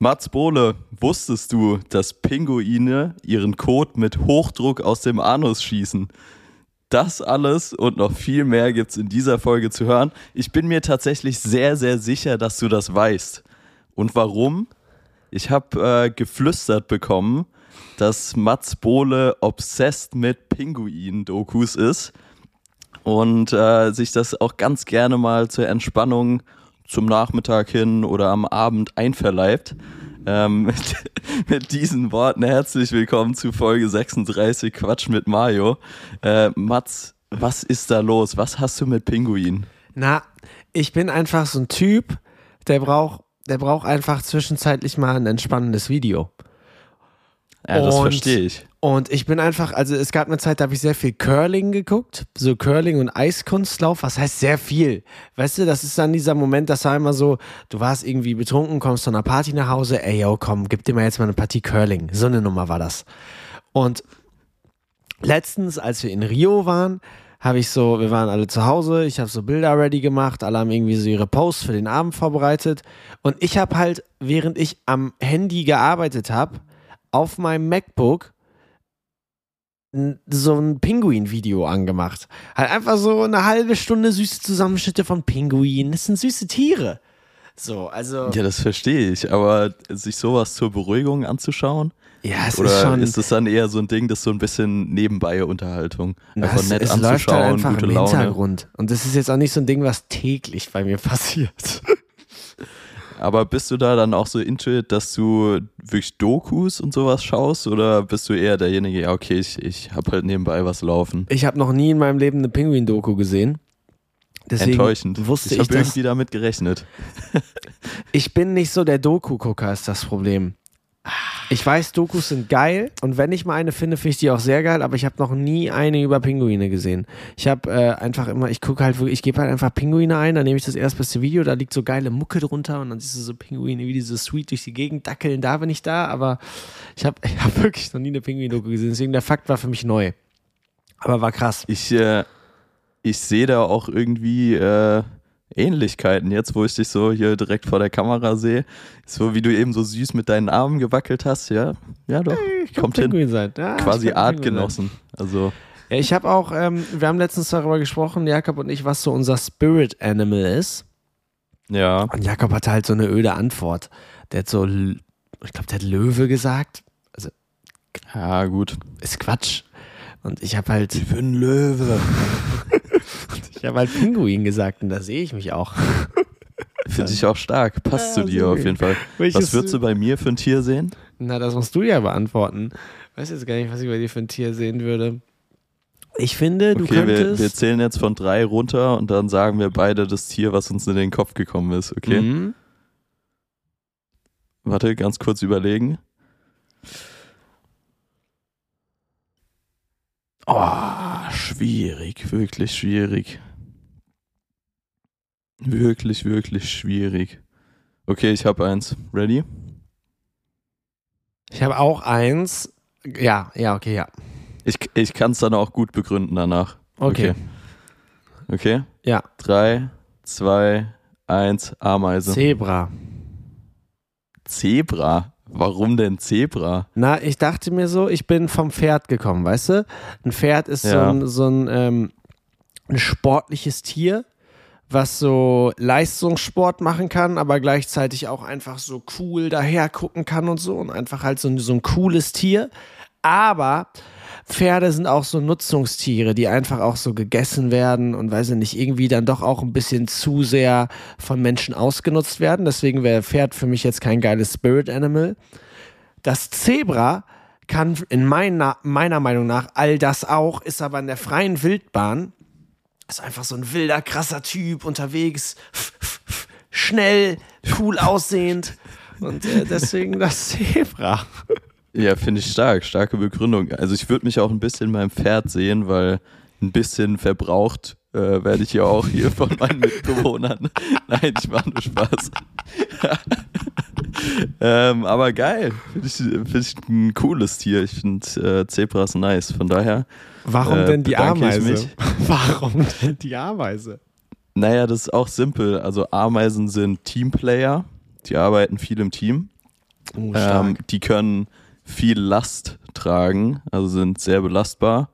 Mats Bohle, wusstest du, dass Pinguine ihren Kot mit Hochdruck aus dem Anus schießen? Das alles und noch viel mehr gibt's in dieser Folge zu hören. Ich bin mir tatsächlich sehr, sehr sicher, dass du das weißt. Und warum? Ich habe äh, geflüstert bekommen, dass Mats Bohle obsessed mit Pinguin-Dokus ist und äh, sich das auch ganz gerne mal zur Entspannung zum Nachmittag hin oder am Abend einverleibt. Ähm, mit, mit, diesen Worten herzlich willkommen zu Folge 36 Quatsch mit Mario. Äh, Mats, was ist da los? Was hast du mit Pinguin? Na, ich bin einfach so ein Typ, der braucht, der braucht einfach zwischenzeitlich mal ein entspannendes Video. Ja, das verstehe ich. Und ich bin einfach, also es gab eine Zeit, da habe ich sehr viel Curling geguckt, so Curling und Eiskunstlauf. Was heißt sehr viel? Weißt du, das ist dann dieser Moment, das war immer so, du warst irgendwie betrunken, kommst von einer Party nach Hause, ey, yo, komm, gib dir mal jetzt mal eine Partie Curling. So eine Nummer war das. Und letztens, als wir in Rio waren, habe ich so, wir waren alle zu Hause, ich habe so Bilder ready gemacht, alle haben irgendwie so ihre Posts für den Abend vorbereitet. Und ich habe halt, während ich am Handy gearbeitet habe, auf meinem MacBook so ein Pinguin-Video angemacht. Halt einfach so eine halbe Stunde süße Zusammenschnitte von Pinguinen. Das sind süße Tiere. So, also. Ja, das verstehe ich, aber sich sowas zur Beruhigung anzuschauen? Ja, es Oder ist schon. ist es dann eher so ein Ding, das so ein bisschen nebenbei Unterhaltung? Einfach es, nett es anzuschauen, läuft halt einfach gute im Laune. Hintergrund. Und das ist jetzt auch nicht so ein Ding, was täglich bei mir passiert. Aber bist du da dann auch so into it, dass du wirklich Dokus und sowas schaust? Oder bist du eher derjenige, ja, okay, ich, ich habe halt nebenbei was laufen? Ich habe noch nie in meinem Leben eine Pinguin-Doku gesehen. Deswegen Enttäuschend. wusste ich ich, habe irgendwie damit gerechnet. ich bin nicht so der Doku-Gucker, ist das Problem. Ich weiß, Dokus sind geil und wenn ich mal eine finde, finde ich die auch sehr geil, aber ich habe noch nie eine über Pinguine gesehen. Ich habe äh, einfach immer, ich gucke halt, wirklich- ich gebe halt einfach Pinguine ein, dann nehme ich das erstbeste Video, da liegt so geile Mucke drunter und dann siehst du so Pinguine, wie die so sweet durch die Gegend dackeln, da bin ich da, aber ich habe ich hab wirklich noch nie eine Pinguin-Doku gesehen, deswegen der Fakt war für mich neu. Aber war krass. Ich, äh, ich sehe da auch irgendwie äh, Ähnlichkeiten jetzt, wo ich dich so hier direkt vor der Kamera sehe. So wie du eben so süß mit deinen Armen gewackelt hast, ja. Ja, doch. Ich Kommt hin. Sein. Ja, Quasi. Artgenossen. Also, Ja, ich habe auch, ähm, wir haben letztens darüber gesprochen, Jakob und ich, was so unser Spirit Animal ist. ja. Und Jakob hatte halt so eine öde Antwort. Der hat so, ich glaube, der hat Löwe gesagt. Also, Ja, gut. ist Quatsch. Und ich habe halt, Ich bin Löwe. ich habe halt Pinguin gesagt und da sehe ich mich auch. Finde ich auch stark. Passt Ja, zu dir so auf jeden Fall. Welches- Was würdest du bei mir für ein Tier sehen? Na, das musst du ja beantworten. Weiß jetzt gar nicht, was ich bei dir für ein Tier sehen würde. Ich finde, du Okay, wir, könntest. wir zählen jetzt von drei runter und dann sagen wir beide das Tier, was uns in den Kopf gekommen ist. Okay? Mhm. Warte, ganz kurz überlegen. Oh, schwierig, wirklich schwierig. Wirklich, wirklich schwierig. Okay, ich habe eins. Ready? Ich habe auch eins. Ja, ja, okay, ja. Ich, ich kann es dann auch gut begründen danach. Okay. Okay? Ja. Drei, zwei, eins, Ameise. Zebra. Zebra. Warum denn Zebra? Na, ich dachte mir so, ich bin vom Pferd gekommen, weißt du? Ein Pferd ist so Ja. ein, so ein, ähm, ein sportliches Tier, was so Leistungssport machen kann, aber gleichzeitig auch einfach so cool daher gucken kann und so und einfach halt so ein, so ein cooles Tier. Aber Pferde sind auch so Nutzungstiere, die einfach auch so gegessen werden und weiß ich nicht, irgendwie dann doch auch ein bisschen zu sehr von Menschen ausgenutzt werden. Deswegen wäre Pferd für mich jetzt kein geiles Spirit Animal. Das Zebra kann in meiner, meiner Meinung nach all das auch, ist aber in der freien Wildbahn, ist einfach so ein wilder, krasser Typ unterwegs, schnell, cool aussehend. Und äh, deswegen das Zebra. Ja, finde ich stark. Starke Begründung. Also ich würde mich auch ein bisschen beim Pferd sehen, weil ein bisschen verbraucht äh, werde ich ja auch hier von meinen Mitbewohnern. Nein, ich mache nur Spaß. ähm, aber geil. Finde ich, find ich ein cooles Tier. Ich finde äh, Zebras nice. Von daher, Warum Äh, denn die Ameise? Warum denn die Ameise? naja, das ist auch simpel. Also Ameisen sind Teamplayer. Die arbeiten viel im Team. Oh, Ähm, die können viel Last tragen, also sind sehr belastbar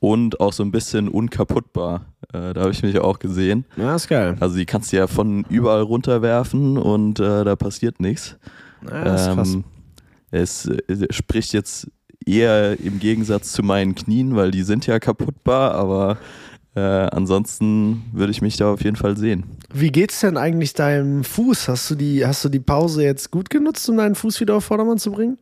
und auch so ein bisschen unkaputtbar. Äh, da habe ich mich auch gesehen. ja, ist geil. Also die kannst du ja von überall runterwerfen und äh, da passiert nichts. Ja, ist krass. Ähm, es äh, spricht jetzt eher im Gegensatz zu meinen Knien, weil die sind ja kaputtbar, aber äh, ansonsten würde ich mich da auf jeden Fall sehen. Wie geht's denn eigentlich deinem Fuß? Hast du die, hast du die Pause jetzt gut genutzt, um deinen Fuß wieder auf Vordermann zu bringen?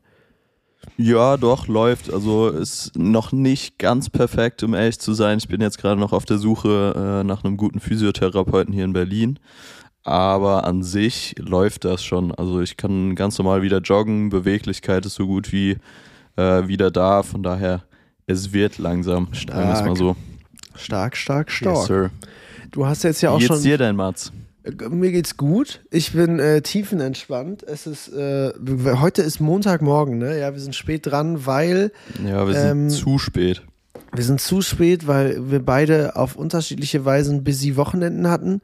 Ja, doch, läuft. Also ist noch nicht ganz perfekt, um ehrlich zu sein. Ich bin jetzt gerade noch auf der Suche äh, nach einem guten Physiotherapeuten hier in Berlin. Aber an sich läuft das schon. Also ich kann ganz normal wieder joggen. Beweglichkeit ist so gut wie äh, wieder da. Von daher, es wird langsam. Es mal Stark. so. Stark, stark, stark. Yes, sir. du hast jetzt ja auch Wie schon. geht's dir denn, Mats? Mir geht's gut. Ich bin äh, tiefenentspannt. Es ist äh, heute ist Montagmorgen, ne? Ja, wir sind spät dran, weil Ja, wir sind Ähm, zu spät. wir sind zu spät, weil wir beide auf unterschiedliche Weisen busy Wochenenden hatten.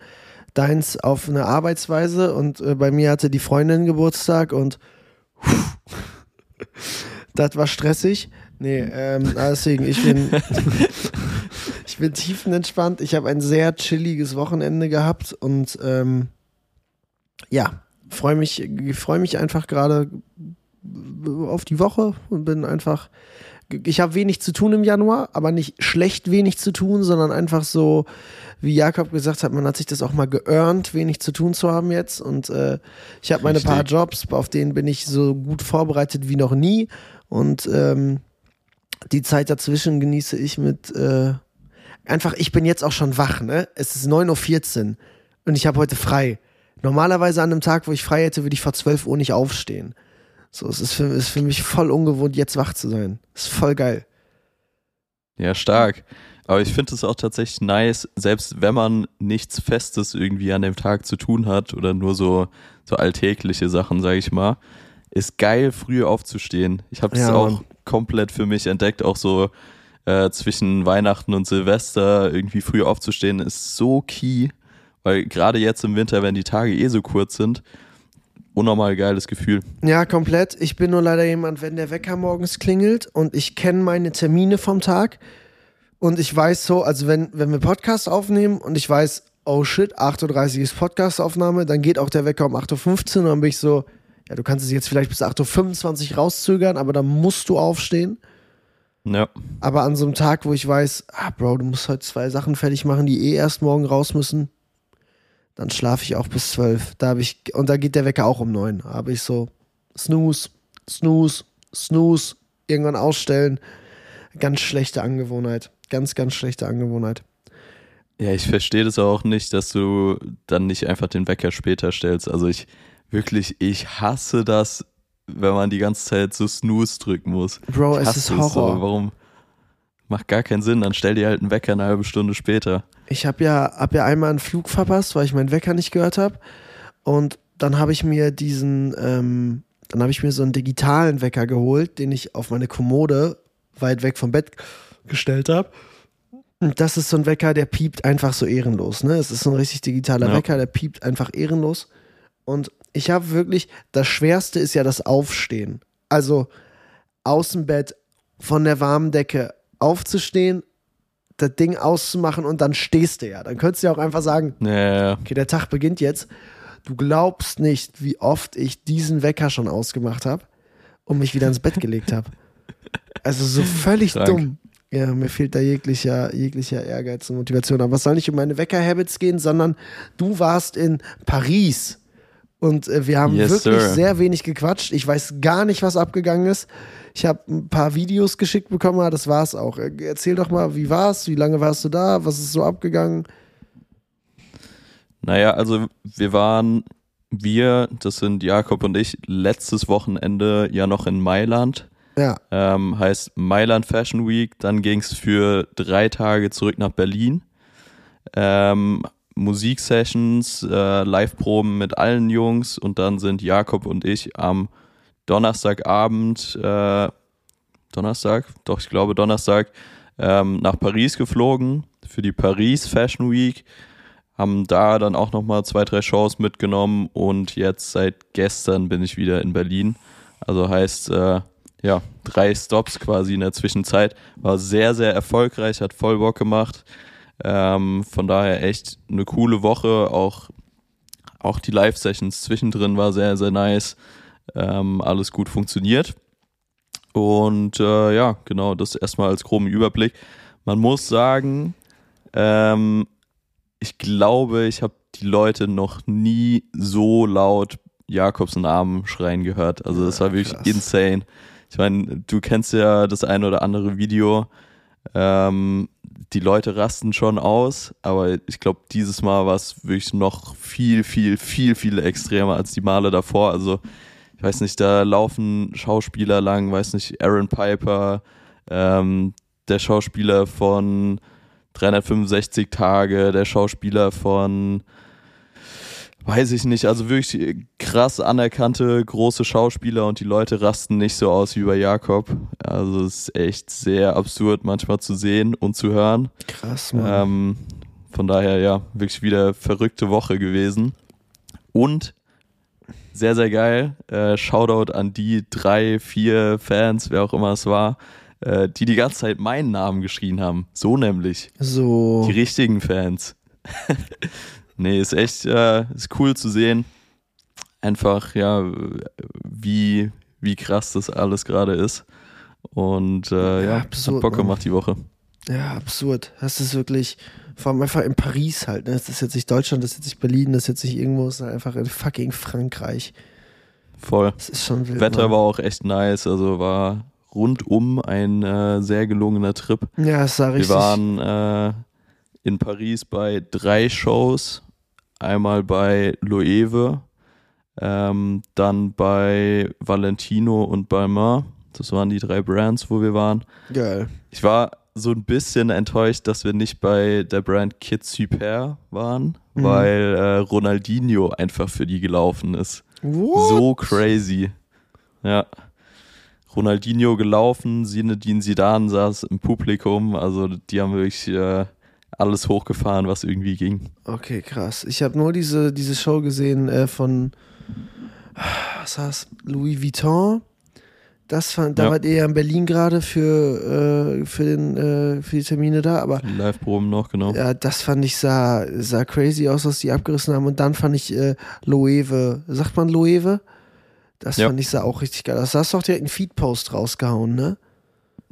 Deins auf eine Arbeitsweise und äh, bei mir hatte die Freundin Geburtstag und das war stressig. Nee, ähm, deswegen, ich bin, ich bin tiefenentspannt. Ich habe ein sehr chilliges Wochenende gehabt und ähm, ja, freue mich, freue mich einfach gerade auf die Woche und bin einfach. Ich habe wenig zu tun im Januar, aber nicht schlecht wenig zu tun, sondern einfach so, wie Jakob gesagt hat, man hat sich das auch mal geearnt, wenig zu tun zu haben jetzt. Und äh, ich habe meine paar. Jobs, auf denen bin ich so gut vorbereitet wie noch nie. Und ähm, die Zeit dazwischen genieße ich mit äh, einfach, ich bin jetzt auch schon wach, ne? Es ist 9.14 Uhr und ich habe heute frei. Normalerweise an einem Tag, wo ich frei hätte, würde ich vor 12 Uhr nicht aufstehen. So, es ist für, ist für mich voll ungewohnt, jetzt wach zu sein. Ist voll geil. Ja, stark. Aber ich finde es auch tatsächlich nice, selbst wenn man nichts Festes irgendwie an dem Tag zu tun hat oder nur so, so alltägliche Sachen, sage ich mal, ist geil, früh aufzustehen. Ich habe es Ja, auch komplett für mich entdeckt, auch so äh, zwischen Weihnachten und Silvester irgendwie früh aufzustehen, ist so key, weil gerade jetzt im Winter, wenn die Tage eh so kurz sind, unnormal geiles Gefühl. Ja, komplett. Ich bin nur leider jemand, wenn der Wecker morgens klingelt und ich kenne meine Termine vom Tag und ich weiß so, also wenn, wenn wir Podcast aufnehmen und ich weiß, oh shit, 8.30 Uhr ist Podcastaufnahme, dann geht auch der Wecker um 8.15 Uhr und dann bin ich so, ja, du kannst es jetzt vielleicht bis 8.25 Uhr rauszögern, aber dann musst du aufstehen. Ja, Aber an so einem Tag, wo ich weiß, ah, Bro, du musst heute zwei Sachen fertig machen, die eh erst morgen raus müssen, dann schlafe ich auch bis zwölf. Da habe ich, und da geht der Wecker auch um neun. Da habe ich so Snooze, Snooze, Snooze, irgendwann ausstellen. Ganz schlechte Angewohnheit. Ganz, ganz schlechte Angewohnheit. Ja, ich verstehe das auch nicht, dass du dann nicht einfach den Wecker später stellst. Also ich wirklich, ich hasse das, wenn man die ganze Zeit so Snooze drücken muss. Bro, es ist Horror. So. Warum? Macht gar keinen Sinn. Dann stell dir halt einen Wecker eine halbe Stunde später. Ich habe ja, hab ja einmal einen Flug verpasst, weil ich meinen Wecker nicht gehört habe. Und dann habe ich mir diesen, ähm, dann habe ich mir so einen digitalen Wecker geholt, den ich auf meine Kommode weit weg vom Bett gestellt habe. Und das ist so ein Wecker, der piept einfach so ehrenlos. Ne? Es ist so ein richtig digitaler Ja. Wecker, der piept einfach ehrenlos. Und ich habe wirklich, das Schwerste ist ja das Aufstehen. Also aus dem Bett, von der warmen Decke aufzustehen, das Ding auszumachen und dann stehst du ja. Dann könntest du ja auch einfach sagen, Ja, okay, der Tag beginnt jetzt. Du glaubst nicht, wie oft ich diesen Wecker schon ausgemacht habe und mich wieder ins Bett gelegt habe. Also so völlig Krank. dumm. Ja, mir fehlt da jeglicher, jeglicher Ehrgeiz und Motivation. Aber es soll nicht um meine Wecker-Habits gehen, sondern du warst in Paris. Und äh, wir haben Yes, wirklich sir. sehr wenig gequatscht. Ich weiß gar nicht, was abgegangen ist. Ich habe ein paar Videos geschickt bekommen, aber das war's auch. Äh, Erzähl doch mal, wie war's? Wie lange warst du da? Was ist so abgegangen? Naja, also wir waren, wir, das sind Jakob und ich, letztes Wochenende ja noch in Mailand. Ja, Ähm, heißt Mailand Fashion Week. Dann ging es für drei Tage zurück nach Berlin. Ähm, Musiksessions, äh, Live-Proben mit allen Jungs und dann sind Jakob und ich am Donnerstagabend, äh, Donnerstag, doch ich glaube Donnerstag, ähm, nach Paris geflogen für die Paris Fashion Week. haben da dann auch nochmal zwei, drei Shows mitgenommen und jetzt seit gestern bin ich wieder in Berlin. Also heißt, äh, ja, drei Stops quasi in der Zwischenzeit. War sehr, sehr erfolgreich, hat voll Bock gemacht. Ähm, von daher echt eine coole Woche. Auch, auch die Live-Sessions zwischendrin war sehr, sehr nice. Ähm, alles gut funktioniert. Und äh, ja, genau, das erstmal als groben Überblick. Man muss sagen, ähm, ich glaube, ich habe die Leute noch nie so laut Jakobs Namen schreien gehört. Also das war wirklich Krass. insane. Ich meine, du kennst ja das ein oder andere Video. Ähm, die Leute rasten schon aus, aber ich glaube, dieses Mal war es wirklich noch viel, viel, viel, viel extremer als die Male davor. Also, ich weiß nicht, da laufen Schauspieler lang, weiß nicht, Aaron Piper, ähm, der Schauspieler von 365 Tage, der Schauspieler von, weiß ich nicht, also wirklich krass anerkannte große Schauspieler und die Leute rasten nicht so aus wie bei Jakob. Also es ist echt sehr absurd manchmal zu sehen und zu hören. Krass, Mann. Ähm, von daher ja, wirklich wieder verrückte Woche gewesen. Und sehr, sehr geil. Äh, Shoutout an die drei, vier Fans, wer auch immer es war, äh, die die ganze Zeit meinen Namen geschrien haben. So nämlich. So. Die richtigen Fans. nee, ist echt, äh, ist cool zu sehen. Einfach, ja, wie, wie krass das alles gerade ist. Und äh, ja, ja absurd, hat Bock gemacht die Woche. Ja, absurd. Das ist wirklich, vor allem einfach in Paris halt. Ne? Das ist jetzt nicht Deutschland, das ist jetzt nicht Berlin, das ist jetzt nicht irgendwo, das ist einfach in fucking Frankreich. Voll. Das ist schon wild. Wetter Mann. war auch echt nice, also war rundum ein äh, sehr gelungener Trip. Ja, es sah richtig. Wir waren äh, in Paris bei drei Shows. Einmal bei Loewe, ähm, dann bei Valentino und Balmain. Das waren die drei Brands, wo wir waren. Geil. Ich war so ein bisschen enttäuscht, dass wir nicht bei der Brand Kid Super waren, mhm. weil äh, Ronaldinho einfach für die gelaufen ist. What? So crazy. Ja. Ronaldinho gelaufen, Zinedine Zidane saß im Publikum, also die haben wirklich äh, alles hochgefahren, was irgendwie ging. Okay, krass. Ich habe nur diese, diese Show gesehen äh, von, was heißt, Louis Vuitton. Das fand, da ja. wart ihr ja in Berlin gerade für, äh, für, den, äh, für die Termine da, aber. Live-Proben noch, genau. Ja, das fand ich sah, sah crazy aus, was die abgerissen haben. Und dann fand ich äh, Loewe. Sagt man Loewe? Das ja. fand ich sah auch richtig geil. Das hast du doch direkt einen Feed-Post rausgehauen, ne?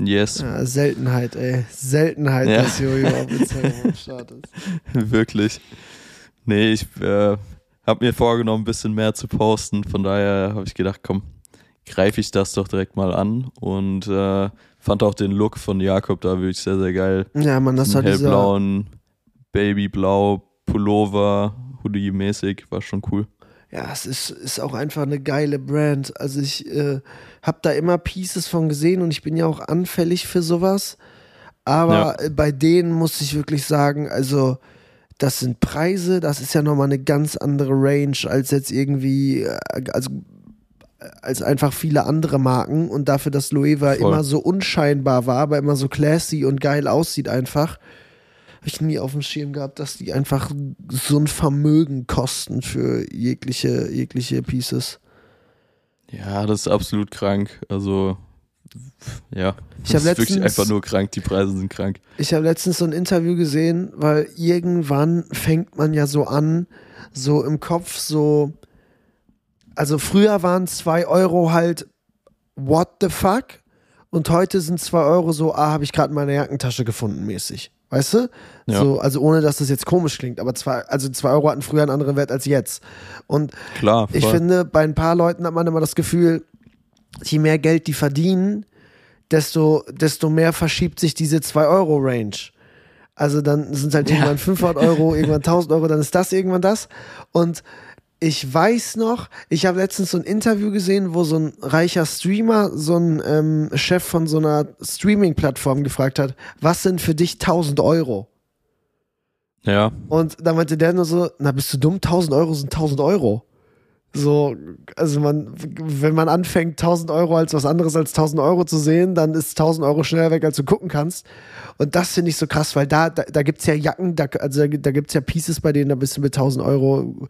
Yes. Ja, Seltenheit, ey. Seltenheit, ja. dass Jojo auf Instagram am Start ist. Wirklich. Nee, ich äh, habe mir vorgenommen, ein bisschen mehr zu posten. Von daher habe ich gedacht, komm, greife ich das doch direkt mal an. Und äh, fand auch den Look von Jakob da wirklich sehr, sehr geil. Ja, man, das hat hellblauen, Babyblau, Pullover, Hoodie-mäßig, war schon cool ja, es ist, ist auch einfach eine geile Brand. Also ich äh, habe da immer Pieces von gesehen und ich bin ja auch anfällig für sowas. Aber ja. bei denen muss ich wirklich sagen, also das sind Preise, das ist ja nochmal eine ganz andere Range als jetzt irgendwie, äh, also als einfach viele andere Marken und dafür, dass Loewe immer so unscheinbar war, aber immer so classy und geil aussieht einfach habe ich nie auf dem Schirm gehabt, dass die einfach so ein Vermögen kosten für jegliche, jegliche Pieces. Ja, das ist absolut krank. Also, ja, ich das ist letztens, wirklich einfach nur krank. Die Preise sind krank. Ich habe letztens so ein Interview gesehen, weil irgendwann fängt man ja so an, so im Kopf so. Also, früher waren zwei Euro halt, what the fuck? Und heute sind zwei Euro so, ah, habe ich gerade meine Jackentasche gefunden, mäßig. Weißt du? Ja. So, also ohne dass das jetzt komisch klingt, aber zwei, also zwei Euro hatten früher einen anderen Wert als jetzt. Und Klar, ich finde, bei ein paar Leuten hat man immer das Gefühl, je mehr Geld die verdienen, desto, desto mehr verschiebt sich diese 2-Euro-Range. Also dann sind es halt ja. irgendwann 500 Euro, irgendwann 1000 Euro, dann ist das irgendwann das. Und ich weiß noch, ich habe letztens so ein Interview gesehen, wo so ein reicher Streamer, so ein ähm, Chef von so einer Streaming-Plattform gefragt hat, was sind für dich 1000 Euro? Ja. Und da meinte der nur so, na bist du dumm, 1000 Euro sind 1000 Euro. So, also man, wenn man anfängt, 1000 Euro als was anderes als 1000 Euro zu sehen, dann ist 1000 Euro schneller weg, als du gucken kannst. Und das finde ich so krass, weil da, da, da gibt es ja Jacken, da, also da, da gibt es ja Pieces, bei denen da bist du mit 1000 Euro,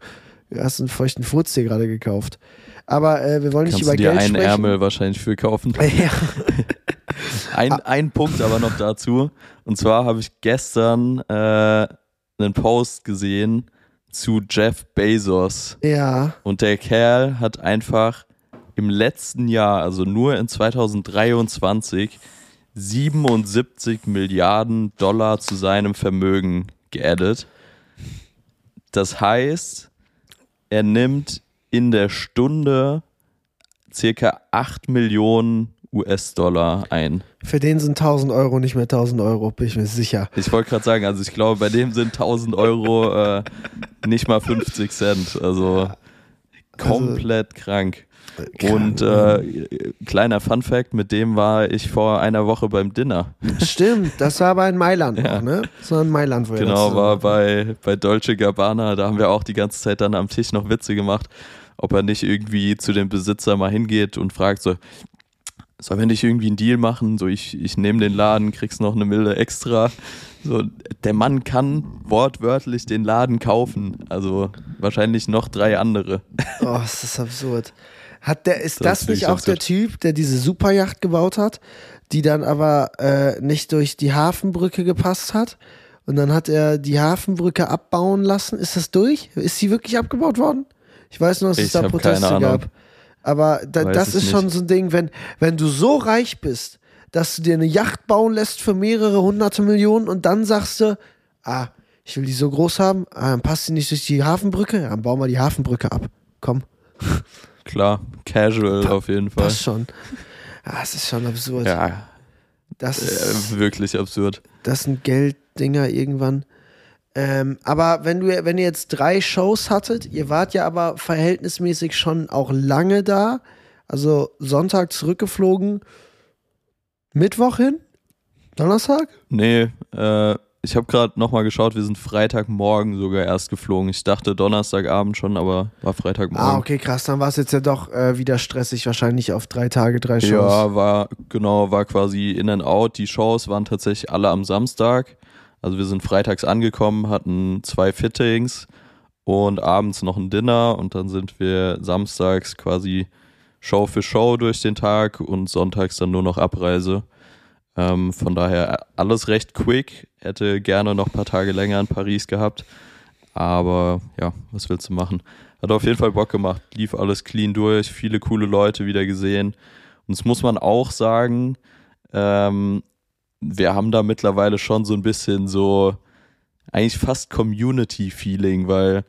hast einen feuchten Furz dir gerade gekauft. Aber äh, wir wollen nicht Kannst über du dir Geld einen sprechen. Ärmel wahrscheinlich für kaufen. Ja. Ein, ein Punkt aber noch dazu. Und zwar habe ich gestern äh, einen Post gesehen zu Jeff Bezos. ja, Und der Kerl hat einfach im letzten Jahr, also nur in 2023, 77 Milliarden Dollar zu seinem Vermögen geaddet. Das heißt, er nimmt in der Stunde circa 8 Millionen US-Dollar ein. für den sind 1000 Euro nicht mehr 1000 Euro, bin ich mir sicher. Ich wollte gerade sagen, also ich glaube, bei dem sind 1000 Euro äh, nicht mal 50 Cent. Also komplett krank. Und äh, kleiner Fun Fact, mit dem war ich vor einer Woche beim Dinner. Stimmt, das war aber in Mailand Ja. noch, ne? Das war in Mailand, wo Genau, war bei, bei Dolce Gabbana. Da haben wir auch die ganze Zeit dann am Tisch noch Witze gemacht, ob er nicht irgendwie zu dem Besitzer mal hingeht und fragt so, sollen wir nicht irgendwie einen Deal machen? So, ich, ich nehme den Laden, kriegst noch eine Mille extra. So, der Mann kann wortwörtlich den Laden kaufen. Also wahrscheinlich noch drei andere. Oh, ist das absurd. Hat der, ist Das das, nicht ich auch der. Typ, der diese Superjacht gebaut hat, die dann aber äh, nicht durch die Hafenbrücke gepasst hat? Und dann hat er die Hafenbrücke abbauen lassen. Ist das durch? Ist sie wirklich abgebaut worden? Ich weiß nur, dass es Ich da hab Proteste gab. Aber da, das es ist schon nicht. so ein Ding, wenn, wenn du so reich bist, dass du dir eine Yacht bauen lässt für mehrere hunderte Millionen und dann sagst du, ah, ich will die so groß haben, ah, dann passt sie nicht durch die Hafenbrücke, ja, dann bauen wir die Hafenbrücke ab. Komm. Klar, casual auf jeden Fall. Passt schon. Ah, es ist schon absurd. Ja, Das, ist, äh, wirklich absurd. das sind Gelddinger irgendwann. Ähm, aber wenn du, wenn ihr jetzt drei Shows hattet, ihr wart ja aber verhältnismäßig schon auch lange da, also Sonntag zurückgeflogen, Mittwoch hin, Donnerstag? Nee, äh, ich habe gerade nochmal geschaut, wir sind Freitagmorgen sogar erst geflogen. Ich dachte Donnerstagabend schon, aber war Freitagmorgen. Ah, okay, krass, dann war es jetzt ja doch äh, wieder stressig, wahrscheinlich auf drei Tage, drei Shows. Ja, war genau, war quasi in and out. Die Shows waren tatsächlich alle am Samstag. Also wir sind freitags angekommen, hatten zwei Fittings und abends noch ein Dinner und dann sind wir samstags quasi Show für Show durch den Tag und sonntags dann nur noch Abreise. Ähm, von daher alles recht quick. Hätte gerne noch ein paar Tage länger in Paris gehabt. Aber ja, was willst du machen? Hat auf jeden Fall Bock gemacht. Lief alles clean durch. Viele coole Leute wieder gesehen. Und das muss man auch sagen, ähm, wir haben da mittlerweile schon so ein bisschen so eigentlich fast Community-Feeling, weil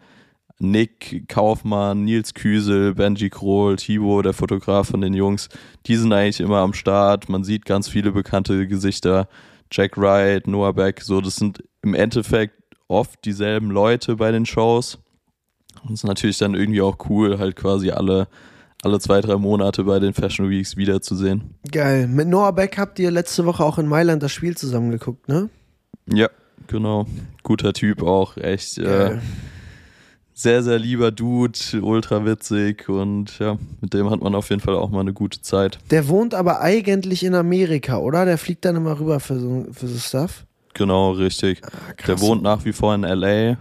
Nick Kaufmann, Nils Küsel, Benji Krohl, Thibaut, der Fotograf von den Jungs, die sind eigentlich immer am Start. Man sieht ganz viele bekannte Gesichter. Jack Wright, Noah Beck, so, das sind im Endeffekt oft dieselben Leute bei den Shows. Und es ist natürlich dann irgendwie auch cool, halt quasi alle, alle zwei, drei Monate bei den Fashion Weeks wiederzusehen. Geil. Mit Noah Beck habt ihr letzte Woche auch in Mailand das Spiel zusammengeguckt, ne? Ja, genau. Guter Typ auch, echt. Äh, Geil. Sehr, sehr lieber Dude, ultra witzig und ja, mit dem hat man auf jeden Fall auch mal eine gute Zeit. Der wohnt aber eigentlich in Amerika, oder? Der fliegt dann immer rüber für so, für so Stuff. Genau, richtig. Ah, Der wohnt nach wie vor in LA.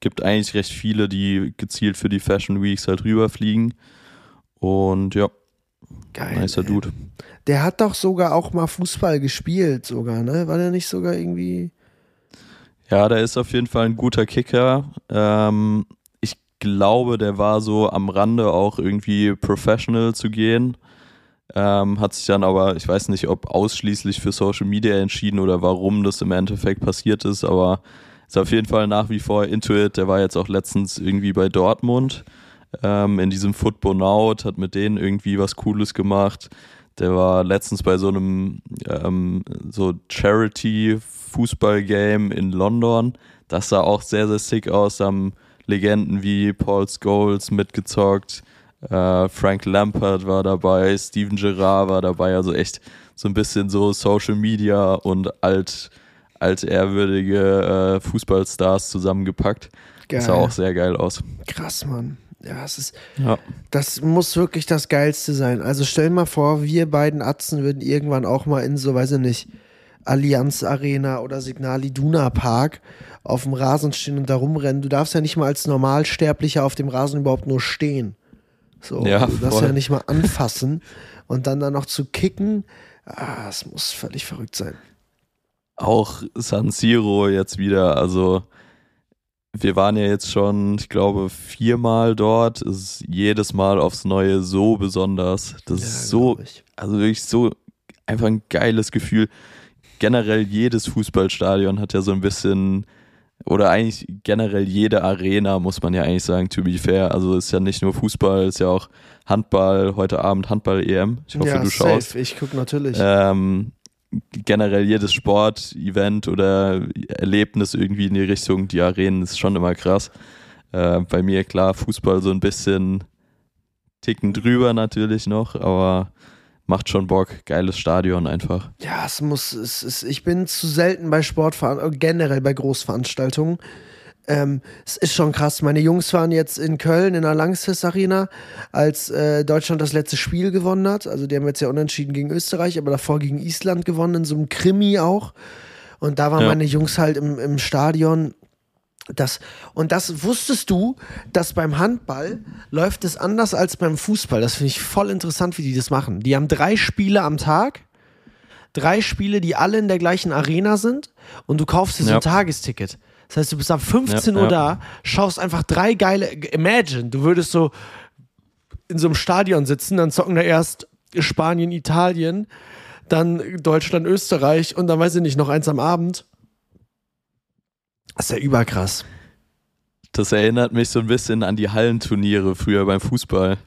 Gibt eigentlich recht viele, die gezielt für die Fashion Weeks halt rüberfliegen. Und ja, Geil. nicer ey. Dude. Der hat doch sogar auch mal Fußball gespielt, sogar, ne? War der nicht sogar irgendwie. Ja, der ist auf jeden Fall ein guter Kicker. Ähm, glaube, der war so am Rande auch irgendwie professional zu gehen. Ähm, hat sich dann aber, ich weiß nicht, ob ausschließlich für Social Media entschieden oder warum das im Endeffekt passiert ist, aber ist auf jeden Fall nach wie vor into it. Der war jetzt auch letztens irgendwie bei Dortmund ähm, in diesem Football Out, hat mit denen irgendwie was Cooles gemacht. Der war letztens bei so einem ähm, so Charity-Fußball-Game in London. Das sah auch sehr, sehr sick aus. Da haben Legenden wie Paul Scholes mitgezockt. Äh, Frank Lampard war dabei, Steven Gerrard war dabei. Also echt so ein bisschen so Social Media und alt, altehrwürdige äh, Fußballstars zusammengepackt. Geil. Das sah auch sehr geil aus. Krass, Mann. Ja, es ist, Ja. das muss wirklich das Geilste sein. Also stell mal vor, wir beiden Atzen würden irgendwann auch mal in so, weiß ich nicht, Allianz Arena oder Signal Iduna Park auf dem Rasen stehen und da rumrennen. Du darfst ja nicht mal als Normalsterblicher auf dem Rasen überhaupt nur stehen. So, Ja, du darfst voll. ja nicht mal anfassen und dann da noch zu kicken. Ah, es muss völlig verrückt sein. Auch San Siro jetzt wieder, also wir waren ja jetzt schon, ich glaube, viermal dort. Es ist jedes Mal aufs Neue so besonders. Das ist so, also wirklich so einfach ein geiles Gefühl. Generell jedes Fußballstadion hat ja so ein bisschen, oder eigentlich generell jede Arena, muss man ja eigentlich sagen, to be fair. Also ist ja nicht nur Fußball, ist ja auch Handball, heute Abend Handball-EM. Ich hoffe, ja, du schaust. safe. Ich gucke natürlich. Ähm, generell jedes Sport-Event oder Erlebnis irgendwie in die Richtung, die Arenen ist schon immer krass. Äh, bei mir klar, Fußball so ein bisschen ticken drüber natürlich noch, aber macht schon Bock. Geiles Stadion einfach. Ja, es muss, es ist, ich bin zu selten bei Sportveranstaltungen, generell bei Großveranstaltungen. Ähm, es ist schon krass. Meine Jungs waren jetzt in Köln in der Langsys Arena, als äh, Deutschland das letzte Spiel gewonnen hat. Also die haben jetzt ja unentschieden gegen Österreich, aber davor gegen Island gewonnen, in so einem Krimi auch. Und da waren Ja. meine Jungs halt im, im Stadion. Das, und das wusstest du, dass beim Handball läuft es anders als beim Fußball. Das finde ich voll interessant, wie die das machen. Die haben drei Spiele am Tag, drei Spiele, die alle in der gleichen Arena sind und du kaufst dir so Ja. ein Tagesticket. Das heißt, du bist ab 15 Ja, Uhr ja. da, schaust einfach drei geile. Imagine, du würdest so in so einem Stadion sitzen, dann zocken da erst Spanien, Italien, dann Deutschland, Österreich und dann weiß ich nicht, noch eins am Abend. Das ist ja überkrass. Das erinnert mich so ein bisschen an die Hallenturniere früher beim Fußball.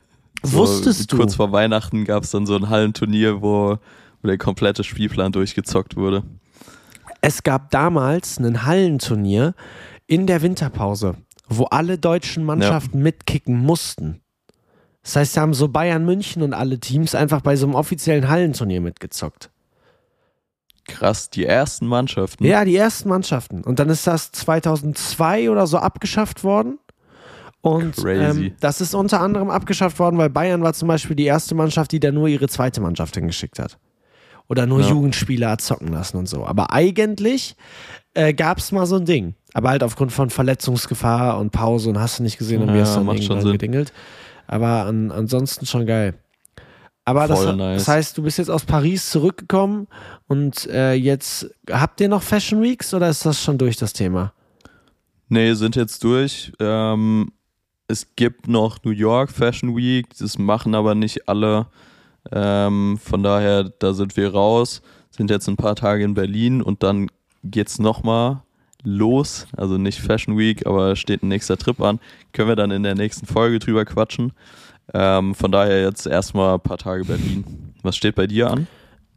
So, Wusstest du? Kurz vor Weihnachten gab es dann so ein Hallenturnier, wo, wo der komplette Spielplan durchgezockt wurde. Es gab damals ein Hallenturnier in der Winterpause, wo alle deutschen Mannschaften mitkicken mussten. Das heißt, sie haben so Bayern München und alle Teams einfach bei so einem offiziellen Hallenturnier mitgezockt. Krass, die ersten Mannschaften. Ja, die ersten Mannschaften. Und dann ist das 2002 oder so abgeschafft worden. Und Crazy. ähm, das ist unter anderem abgeschafft worden, weil Bayern war zum Beispiel die erste Mannschaft, die da nur ihre zweite Mannschaft hingeschickt hat. Oder nur Ja. Jugendspieler zocken lassen und so. Aber eigentlich äh, gab es mal so ein Ding. Aber halt aufgrund von Verletzungsgefahr und Pause und hast du nicht gesehen, haben wir es dann irgendwann gedingelt. Aber an, ansonsten schon geil. Aber das, nice. das heißt, du bist jetzt aus Paris zurückgekommen und äh, jetzt habt ihr noch Fashion Weeks oder ist das schon durch das Thema? Nee, sind jetzt durch. Ähm, es gibt noch New York Fashion Week, das machen aber nicht alle. Ähm, von daher, da sind wir raus, sind jetzt ein paar Tage in Berlin und dann geht's nochmal los. Also nicht Fashion Week, aber steht ein nächster Trip an. Können wir dann in der nächsten Folge drüber quatschen. Ähm, von daher jetzt erstmal ein paar Tage Berlin. Was steht bei dir an?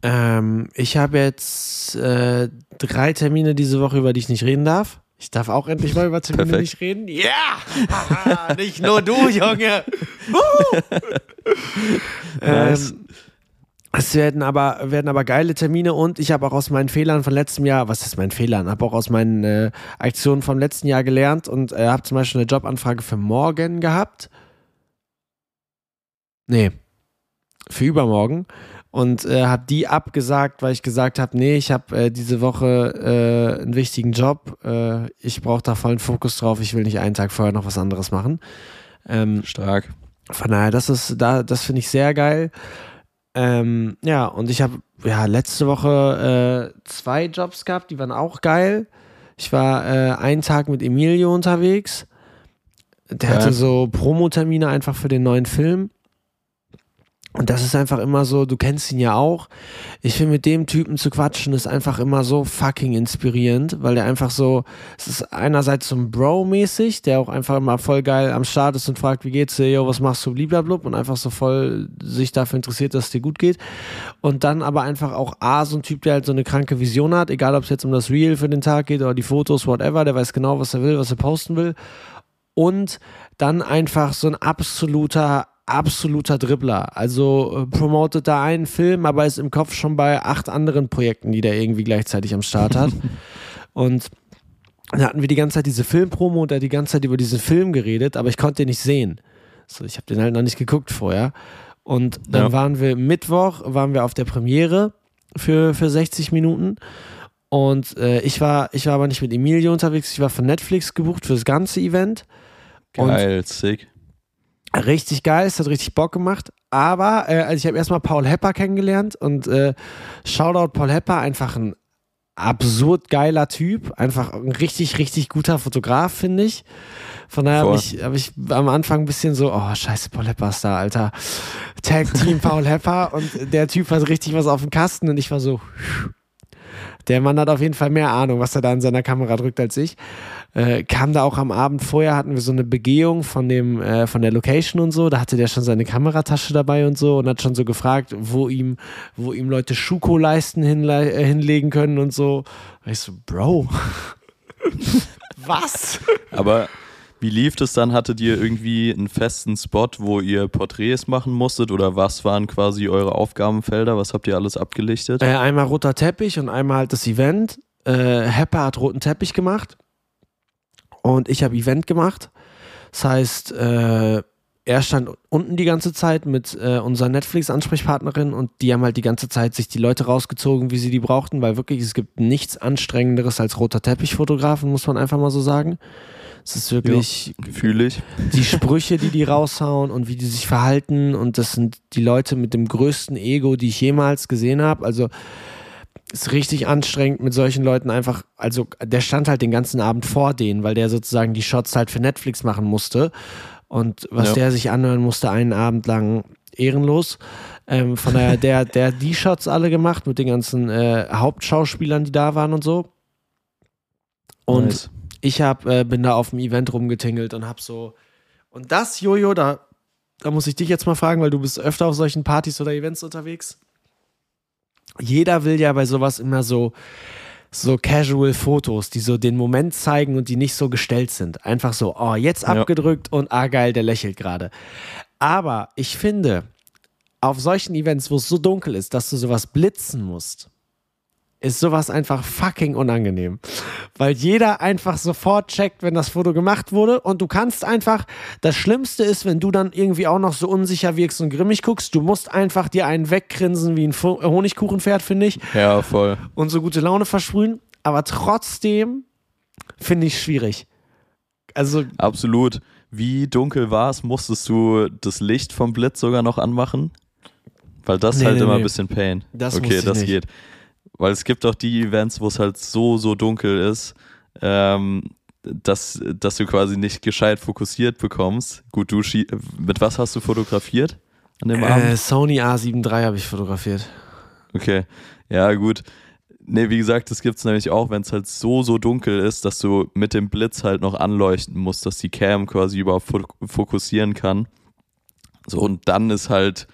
Ähm, ich habe jetzt äh, drei Termine diese Woche, über die ich nicht reden darf. Ich darf auch endlich mal über Termine Perfekt. nicht reden. Ja! nicht nur du, Junge! Woo! Nice. ähm, es werden aber, werden aber geile Termine und ich habe auch aus meinen Fehlern von letztem Jahr, was ist mein Fehlern, habe auch aus meinen äh, Aktionen vom letzten Jahr gelernt und äh, habe zum Beispiel eine Jobanfrage für morgen gehabt. Nee, für übermorgen und äh, habe die abgesagt, weil ich gesagt habe, nee, ich habe äh, diese Woche äh, einen wichtigen Job, äh, ich brauche da vollen Fokus drauf, ich will nicht einen Tag vorher noch was anderes machen. Ähm, Stark. von daher, das ist, da, das finde ich sehr geil. Ähm, ja, und ich habe ja letzte Woche äh, zwei Jobs gehabt, die waren auch geil. Ich war äh, einen Tag mit Emilio unterwegs. Der Geil. hatte so Promotermine einfach für den neuen Film. Und das ist einfach immer so, du kennst ihn ja auch. Ich finde, mit dem Typen zu quatschen ist einfach immer so fucking inspirierend, weil der einfach so, es ist einerseits so ein Bro-mäßig, der auch einfach immer voll geil am Start ist und fragt, wie geht's dir, yo, was machst du, bliblablub und einfach so voll sich dafür interessiert, dass es dir gut geht. Und dann aber einfach auch A, so ein Typ, der halt so eine kranke Vision hat, egal ob es jetzt um das Reel für den Tag geht oder die Fotos, whatever, der weiß genau, was er will, was er posten will. Und dann einfach so ein absoluter absoluter Dribbler. Also äh, promotet da einen Film, aber ist im Kopf schon bei acht anderen Projekten, die der irgendwie gleichzeitig am Start hat. Und dann hatten wir die ganze Zeit diese Filmpromo und er hat die ganze Zeit über diesen Film geredet, aber ich konnte ihn nicht sehen. So, ich habe den halt noch nicht geguckt vorher. Und dann Ja. waren wir Mittwoch, waren wir auf der Premiere für, für 60 Minuten. Und äh, ich, war, ich war aber nicht mit Emilie unterwegs, ich war von Netflix gebucht für das ganze Event. Und Geil, sick. Richtig geil, es hat richtig Bock gemacht. Aber äh, also ich habe erstmal Paul Hepper kennengelernt und äh, Shoutout Paul Hepper, einfach ein absurd geiler Typ, einfach ein richtig, richtig guter Fotograf, finde ich. Von daher habe ich, hab ich am Anfang ein bisschen so, oh scheiße, Paul Hepper ist da, Alter. Tag Team Paul Hepper und der Typ hat richtig was auf dem Kasten und ich war so, der Mann hat auf jeden Fall mehr Ahnung, was er da in seiner Kamera drückt als ich. Äh, kam da auch am Abend vorher, hatten wir so eine Begehung von dem, äh, von der Location und so. Da hatte der schon seine Kameratasche dabei und so und hat schon so gefragt, wo ihm, wo ihm Leute Schuko-Leisten hinle äh, hinlegen können und so. Und ich so, Bro. Was? Aber wie lief das dann? Hattet ihr irgendwie einen festen Spot, wo ihr Porträts machen musstet oder was waren quasi eure Aufgabenfelder? Was habt ihr alles abgelichtet? Äh, einmal roter Teppich und einmal halt das Event. Äh, Hepper hat roten Teppich gemacht und ich habe Event gemacht. Das heißt, äh, er stand unten die ganze Zeit mit äh, unserer Netflix-Ansprechpartnerin und die haben halt die ganze Zeit sich die Leute rausgezogen, wie sie die brauchten, weil wirklich es gibt nichts Anstrengenderes als roter Teppich-Fotografen, muss man einfach mal so sagen. Es ist wirklich Fühle ich. die Sprüche, die die raushauen und wie die sich verhalten. Und das sind die Leute mit dem größten Ego, die ich jemals gesehen habe. Also ist richtig anstrengend mit solchen Leuten einfach. Also der stand halt den ganzen Abend vor denen, weil der sozusagen die Shots halt für Netflix machen musste. Und was Ja. der sich anhören musste, einen Abend lang ehrenlos. Ähm, von daher, der, der hat die Shots alle gemacht mit den ganzen äh, Hauptschauspielern, die da waren und so. Und Nice. ich hab, äh, bin da auf dem Event rumgetingelt und hab so. Und das, Jojo, da, da muss ich dich jetzt mal fragen, weil du bist öfter auf solchen Partys oder Events unterwegs. Jeder will ja bei sowas immer so, so casual Fotos, die so den Moment zeigen und die nicht so gestellt sind. Einfach so, oh, jetzt Ja. abgedrückt und ah, geil, der lächelt gerade. Aber ich finde, auf solchen Events, wo es so dunkel ist, dass du sowas blitzen musst, ist sowas einfach fucking unangenehm. Weil jeder einfach sofort checkt, wenn das Foto gemacht wurde und du kannst einfach, das Schlimmste ist, wenn du dann irgendwie auch noch so unsicher wirkst und grimmig guckst, du musst einfach dir einen weggrinsen wie ein Fu- Honigkuchenpferd, finde ich, Ja, voll. und so gute Laune versprühen, aber trotzdem finde ich schwierig. Also, Absolut. Wie dunkel war es? Musstest du das Licht vom Blitz sogar noch anmachen? Weil das Nee, halt nee, immer nee. ein bisschen Pain. Das okay, das nicht. geht. Weil es gibt auch die Events, wo es halt so, so dunkel ist, ähm, dass, dass du quasi nicht gescheit fokussiert bekommst. Gut, du mit was hast du fotografiert an dem äh, Abend? Sony A7 III habe ich fotografiert. Okay, ja gut. Nee, wie gesagt, das gibt's nämlich auch, wenn es halt so, so dunkel ist, dass du mit dem Blitz halt noch anleuchten musst, dass die Cam quasi überhaupt fo fokussieren kann. So, und dann ist halt,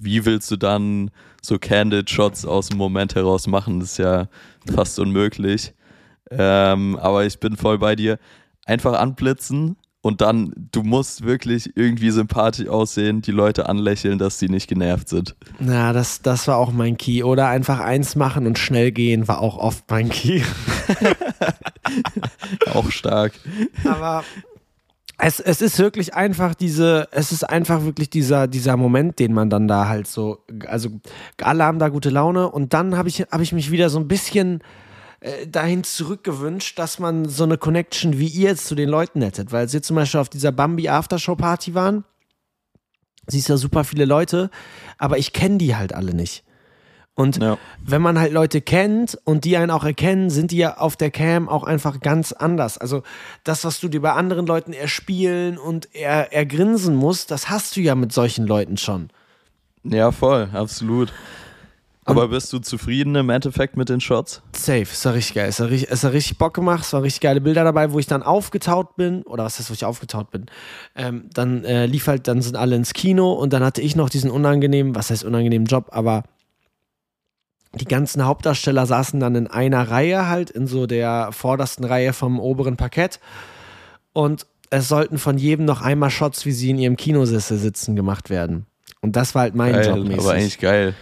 wie willst du dann so Candid Shots aus dem Moment heraus machen? Das ist ja fast unmöglich. Ähm, aber ich bin voll bei dir. Einfach anblitzen und dann, du musst wirklich irgendwie sympathisch aussehen, die Leute anlächeln, dass sie nicht genervt sind. Na, das, das war auch mein Key. Oder einfach eins machen und schnell gehen war auch oft mein Key. Auch stark. Aber es, es ist wirklich einfach diese, es ist einfach wirklich dieser, dieser Moment, den man dann da halt so, also alle haben da gute Laune und dann habe ich, hab ich mich wieder so ein bisschen äh, dahin zurückgewünscht, dass man so eine Connection wie ihr jetzt zu den Leuten hättet, weil sie zum Beispiel auf dieser Bambi Aftershow Party waren. Siehst ja super viele Leute, aber ich kenne die halt alle nicht. Und Ja. wenn man halt Leute kennt und die einen auch erkennen, sind die ja auf der Cam auch einfach ganz anders. Also das, was du dir bei anderen Leuten erspielen und er, ergrinsen musst, das hast du ja mit solchen Leuten schon. Ja, voll, absolut. Aber bist du zufrieden im Endeffekt mit den Shots? Safe, ist ja richtig geil. Ist ja richtig, ist ja richtig Bock gemacht. Es waren richtig geile Bilder dabei, wo ich dann aufgetaut bin. Oder was heißt, wo ich aufgetaut bin? Ähm, dann äh, lief halt, dann sind alle ins Kino und dann hatte ich noch diesen unangenehmen, was heißt unangenehmen Job, aber die ganzen Hauptdarsteller saßen dann in einer Reihe halt, in so der vordersten Reihe vom oberen Parkett. Und es sollten von jedem noch einmal Shots, wie sie in ihrem Kinosessel sitzen, gemacht werden. Und das war halt mein Geil, Job mäßig. aber eigentlich geil.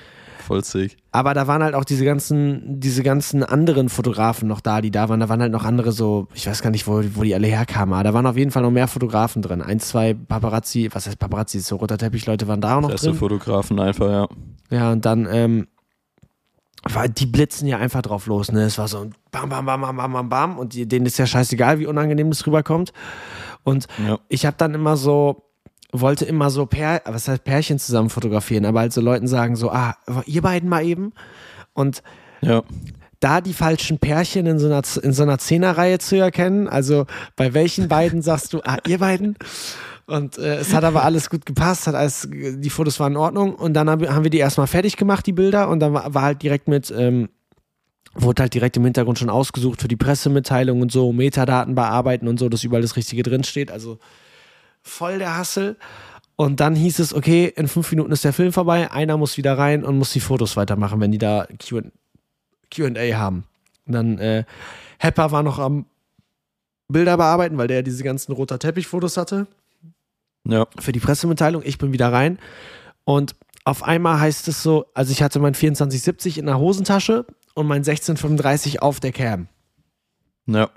voll sick. Aber da waren halt auch diese ganzen, diese ganzen anderen Fotografen noch da, die da waren. Da waren halt noch andere so, ich weiß gar nicht, wo, wo die alle herkamen, aber da waren auf jeden Fall noch mehr Fotografen drin. Ein, zwei Paparazzi, was heißt Paparazzi, so roter Teppich-Leute waren da auch noch drin. Fotografen einfach, ja. Ja, und dann, ähm, war, die blitzen ja einfach drauf los, ne? Es war so ein bam, bam, bam, bam, bam, bam, bam und denen ist ja scheißegal, wie unangenehm das rüberkommt. Und Ja. ich habe dann immer so, wollte immer so Pär, was heißt Pärchen zusammen fotografieren, aber halt so Leuten sagen so, ah, ihr beiden mal eben. Und Ja. da die falschen Pärchen in so einer, in so einer Zehnerreihe zu erkennen, also bei welchen beiden sagst du, ah, ihr beiden? Und äh, es hat aber alles gut gepasst, hat alles, die Fotos waren in Ordnung und dann hab, haben wir die erstmal fertig gemacht, die Bilder, und dann war, war halt direkt mit, ähm, wurde halt direkt im Hintergrund schon ausgesucht für die Pressemitteilung und so, Metadaten bearbeiten und so, dass überall das Richtige drinsteht. Also voll der Hassel. Und dann hieß es, okay, in fünf Minuten ist der Film vorbei, einer muss wieder rein und muss die Fotos weitermachen, wenn die da QA haben. Und dann, äh, Hepper war noch am Bilder bearbeiten, weil der diese ganzen roter Teppich-Fotos hatte Ja. für die Pressemitteilung. Ich bin wieder rein und auf einmal heißt es so, also ich hatte mein 2470 in der Hosentasche und mein 1635 auf der Cam. Ja.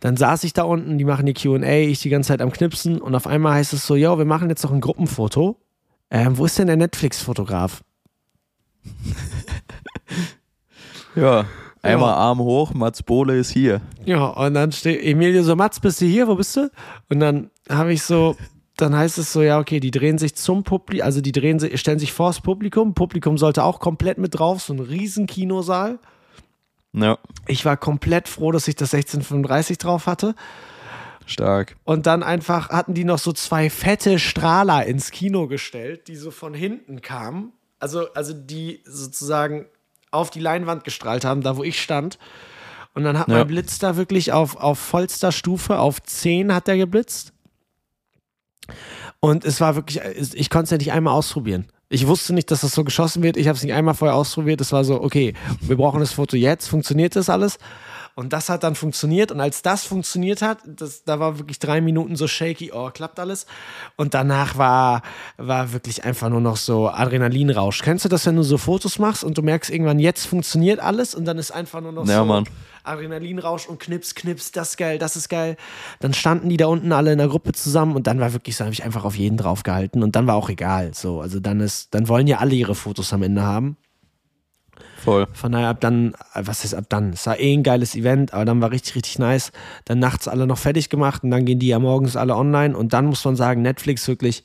Dann saß ich da unten, die machen die QA, ich die ganze Zeit am Knipsen und auf einmal heißt es so, yo, wir machen jetzt noch ein Gruppenfoto. Ähm, wo ist denn der Netflix-Fotograf? Ja. Einmal Arm hoch, Mats Bohle ist hier. Ja, und dann steht Emilio so, Mats, bist du hier? Wo bist du? Und dann habe ich so, dann heißt es so, ja, okay, die drehen sich zum Publikum, also die drehen sich, stellen sich vors Publikum. Publikum sollte auch komplett mit drauf, so ein riesen Kinosaal. Ja. Ich war komplett froh, dass ich das 1635 drauf hatte. Stark. Und dann einfach hatten die noch so zwei fette Strahler ins Kino gestellt, die so von hinten kamen. Also, also die sozusagen auf die Leinwand gestrahlt haben, da wo ich stand. Und dann hat Ja. mein Blitz da wirklich auf, auf vollster Stufe, auf 10 hat der geblitzt. Und es war wirklich, ich konnte es ja nicht einmal ausprobieren. Ich wusste nicht, dass das so geschossen wird. Ich habe es nicht einmal vorher ausprobiert. Es war so, okay, wir brauchen das Foto jetzt. Funktioniert das alles? Und das hat dann funktioniert. Und als das funktioniert hat, das, da war wirklich drei Minuten so shaky, oh, klappt alles. Und danach war, war wirklich einfach nur noch so Adrenalinrausch. Kennst du das, wenn du so Fotos machst und du merkst irgendwann, jetzt funktioniert alles und dann ist einfach nur noch Ja, so Mann. Adrenalinrausch und Knips, Knips, das ist geil, das ist geil. Dann standen die da unten alle in der Gruppe zusammen und dann war wirklich so, habe ich einfach auf jeden drauf gehalten und dann war auch egal. So, also dann ist, dann wollen ja alle ihre Fotos am Ende haben. Voll. Von daher ab dann, äh, was ist ab dann? Es war eh ein geiles Event, aber dann war richtig, richtig nice. Dann nachts alle noch fertig gemacht und dann gehen die ja morgens alle online und dann muss man sagen, Netflix wirklich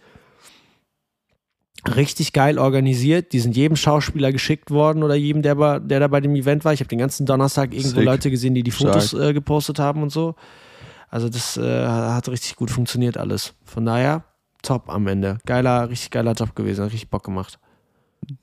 richtig geil organisiert. Die sind jedem Schauspieler geschickt worden oder jedem, der, bei, der da bei dem Event war. Ich habe den ganzen Donnerstag irgendwo Sick. Leute gesehen, die die. Fotos äh, gepostet haben und so. Also das äh, hat richtig gut funktioniert alles. Von daher, top am Ende. Geiler, richtig geiler Job gewesen, hat richtig Bock gemacht.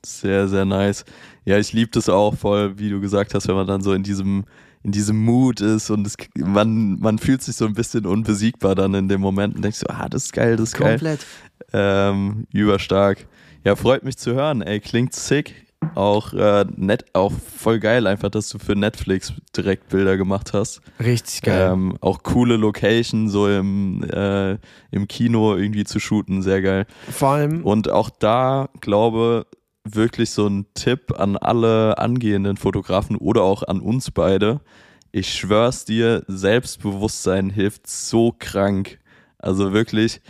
Sehr, sehr nice. Ja, ich liebe das auch voll, wie du gesagt hast, wenn man dann so in diesem, in diesem Mood ist und es, man, man fühlt sich so ein bisschen unbesiegbar dann in dem Moment und denkt so, ah, das ist geil, das ist geil. Komplett. Ähm, überstark. Ja, freut mich zu hören, ey, klingt sick. Auch äh, nett, auch voll geil einfach, dass du für Netflix direkt Bilder gemacht hast. Richtig geil. Ähm, auch coole Location, so im, äh, im Kino irgendwie zu shooten, sehr geil. Vor allem, Und auch da glaube wirklich so ein Tipp an alle angehenden Fotografen oder auch an uns beide. Ich schwör's dir, Selbstbewusstsein hilft so krank. Also wirklich,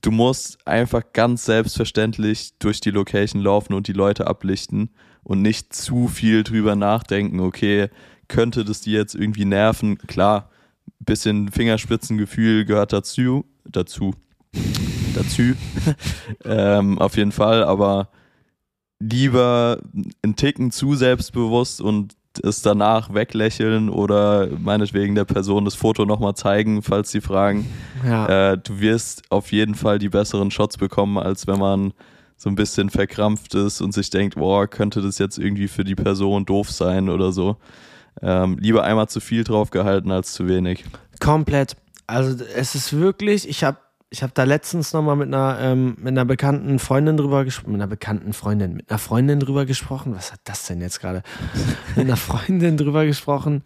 du musst einfach ganz selbstverständlich durch die Location laufen und die Leute ablichten und nicht zu viel drüber nachdenken, okay, könnte das die jetzt irgendwie nerven? Klar, bisschen Fingerspitzengefühl gehört dazu, dazu, dazu, ähm, auf jeden Fall, aber lieber einen Ticken zu selbstbewusst und es danach weglächeln oder meinetwegen der Person das Foto nochmal zeigen, falls sie fragen. ja. Äh, du wirst auf jeden Fall die besseren Shots bekommen, als wenn man so ein bisschen verkrampft ist und sich denkt, boah, könnte das jetzt irgendwie für die Person doof sein oder so. Ähm, lieber einmal zu viel drauf gehalten als zu wenig. Komplett. Also es ist wirklich, ich habe ich hab da letztens nochmal mit einer, ähm, mit einer bekannten Freundin drüber gesprochen, mit einer bekannten Freundin, mit einer Freundin drüber gesprochen. Was hat das denn jetzt gerade? mit einer Freundin drüber gesprochen,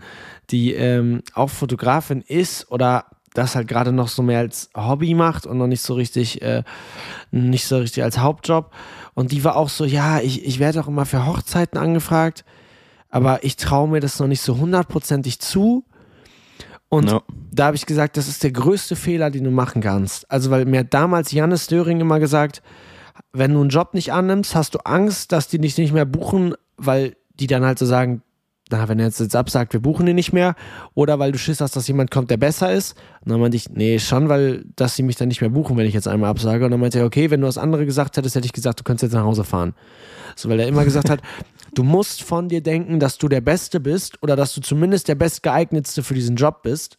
die ähm, auch Fotografin ist oder das halt gerade noch so mehr als Hobby macht und noch nicht so richtig, äh, nicht so richtig als Hauptjob. Und die war auch so, ja, ich, ich werde auch immer für Hochzeiten angefragt, aber ich traue mir das noch nicht so hundertprozentig zu. Und Ja. da habe ich gesagt, das ist der größte Fehler, den du machen kannst. Also, weil mir damals Jannis Döring immer gesagt, wenn du einen Job nicht annimmst, hast du Angst, dass die dich nicht mehr buchen, weil die dann halt so sagen, na, wenn er jetzt, jetzt absagt, wir buchen ihn nicht mehr. Oder weil du Schiss hast, dass jemand kommt, der besser ist. Und dann meinte ich, nee, schon, weil, dass sie mich dann nicht mehr buchen, wenn ich jetzt einmal absage. Und dann meinte er, okay, wenn du das andere gesagt hättest, hätte ich gesagt, du könntest jetzt nach Hause fahren. So, weil er immer gesagt hat, du musst von dir denken, dass du der Beste bist oder dass du zumindest der bestgeeignetste für diesen Job bist.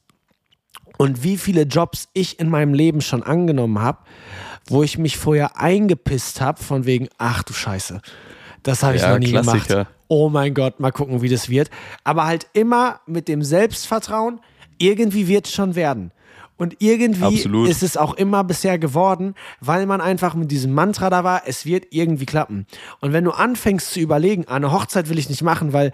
Und wie viele Jobs ich in meinem Leben schon angenommen habe, wo ich mich vorher eingepisst habe, von wegen, ach du Scheiße, das habe ich Ja, noch nie Klassiker. gemacht. Oh mein Gott, mal gucken, wie das wird. Aber halt immer mit dem Selbstvertrauen, irgendwie wird es schon werden. Und irgendwie Absolut. ist es auch immer bisher geworden, weil man einfach mit diesem Mantra da war, es wird irgendwie klappen. Und wenn du anfängst zu überlegen, ah, eine Hochzeit will ich nicht machen, weil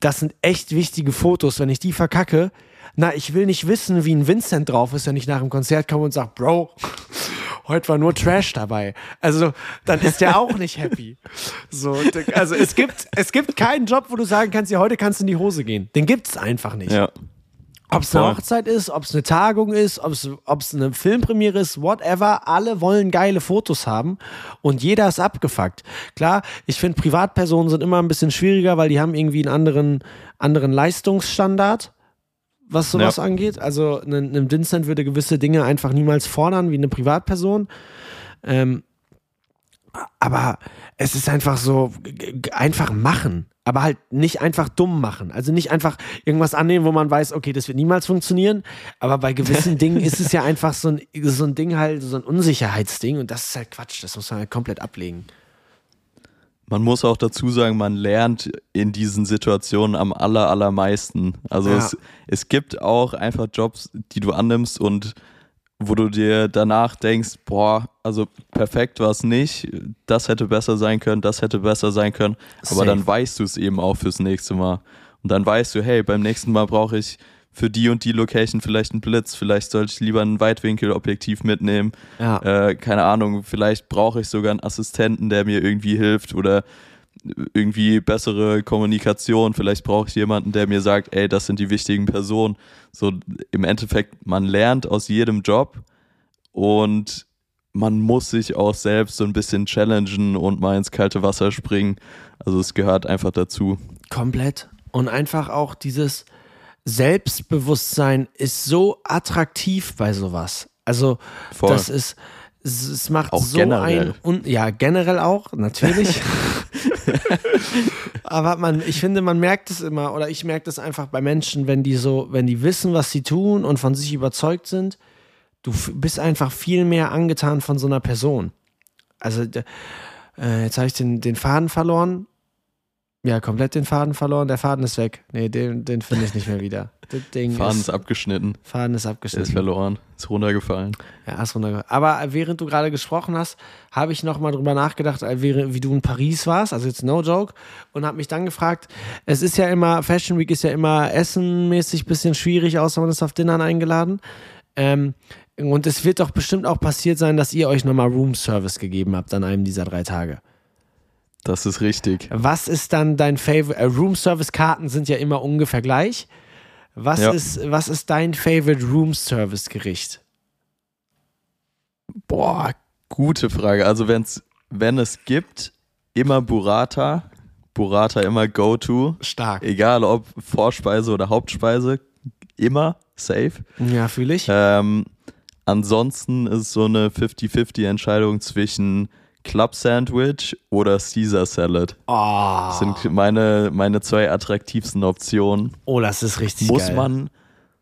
das sind echt wichtige Fotos, wenn ich die verkacke, na, ich will nicht wissen, wie ein Vincent drauf ist, wenn ich nach dem Konzert komme und sage, Bro, heute war nur Trash dabei. Also, dann ist der auch nicht happy. So, also es gibt, es gibt keinen Job, wo du sagen kannst, ja, heute kannst du in die Hose gehen. Den gibt es einfach nicht. Ja. Ob es eine. Hochzeit ist, ob es eine Tagung ist, ob es eine Filmpremiere ist, whatever, alle wollen geile Fotos haben und jeder ist abgefuckt. Klar, ich finde Privatpersonen sind immer ein bisschen schwieriger, weil die haben irgendwie einen anderen, anderen Leistungsstandard, was sowas Ja. angeht. Also ein, ein Vincent würde gewisse Dinge einfach niemals fordern wie eine Privatperson. Ähm, aber es ist einfach so, einfach machen. Aber halt nicht einfach dumm machen. Also nicht einfach irgendwas annehmen, wo man weiß, okay, das wird niemals funktionieren. Aber bei gewissen Dingen ist es ja einfach so ein, so ein Ding halt, so ein Unsicherheitsding. Und das ist halt Quatsch. Das muss man halt komplett ablegen. Man muss auch dazu sagen, man lernt in diesen Situationen am aller, allermeisten. Also Ja. es, es gibt auch einfach Jobs, die du annimmst und wo du dir danach denkst, boah, also perfekt war es nicht, das hätte besser sein können, das hätte besser sein können, aber Safe. dann weißt du es eben auch fürs nächste Mal. Und dann weißt du, hey, beim nächsten Mal brauche ich für die und die Location vielleicht einen Blitz, vielleicht sollte ich lieber ein Weitwinkelobjektiv mitnehmen Ja. äh, keine Ahnung, vielleicht brauche ich sogar einen Assistenten, der mir irgendwie hilft oder irgendwie bessere Kommunikation. Vielleicht brauche ich jemanden, der mir sagt, ey, das sind die wichtigen Personen. So im Endeffekt, man lernt aus jedem Job und man muss sich auch selbst so ein bisschen challengen und mal ins kalte Wasser springen. Also es gehört einfach dazu. Komplett. Und einfach auch dieses Selbstbewusstsein ist so attraktiv bei sowas. Also, Voll. das ist, es, es macht Auch so generell. ein, und ja, generell auch, natürlich. Aber man, ich finde, man merkt es immer, oder ich merke das einfach bei Menschen, wenn die so, wenn die wissen, was sie tun und von sich überzeugt sind, du bist einfach viel mehr angetan von so einer Person. Also, äh, jetzt habe ich den, den Faden verloren. Ja, komplett den Faden verloren. Der Faden ist weg. Nee, den, den finde ich nicht mehr wieder. Das Ding Faden ist, ist abgeschnitten, Faden ist der abgeschnitten. ist verloren, ist runtergefallen. Ja, ist runterge- Aber während du gerade gesprochen hast, habe ich noch mal drüber nachgedacht, äh, wie du in Paris warst, also jetzt no joke, und habe mich dann gefragt, es ist ja immer, Fashion Week ist ja immer essenmäßig bisschen schwierig, außer man ist auf Dinnern eingeladen. Ähm, und es wird doch bestimmt auch passiert sein, dass ihr euch nochmal Room Service gegeben habt an einem dieser drei Tage. Das ist richtig. Was ist dann dein Favorite? Äh, Room Service Karten sind ja immer ungefähr gleich. Was, Ja. ist, was ist dein Favorite Room Service Gericht? Boah, gute Frage. Also wenn's, wenn es gibt, immer Burrata. Burrata immer Go-To. Stark. Egal ob Vorspeise oder Hauptspeise. Immer safe. Ja, fühle ich. Ähm, ansonsten ist so eine 50-50 Entscheidung zwischen Club Sandwich oder Caesar Salad. Oh, Das sind meine, meine zwei attraktivsten Optionen. oh, das ist richtig Muss geil. man,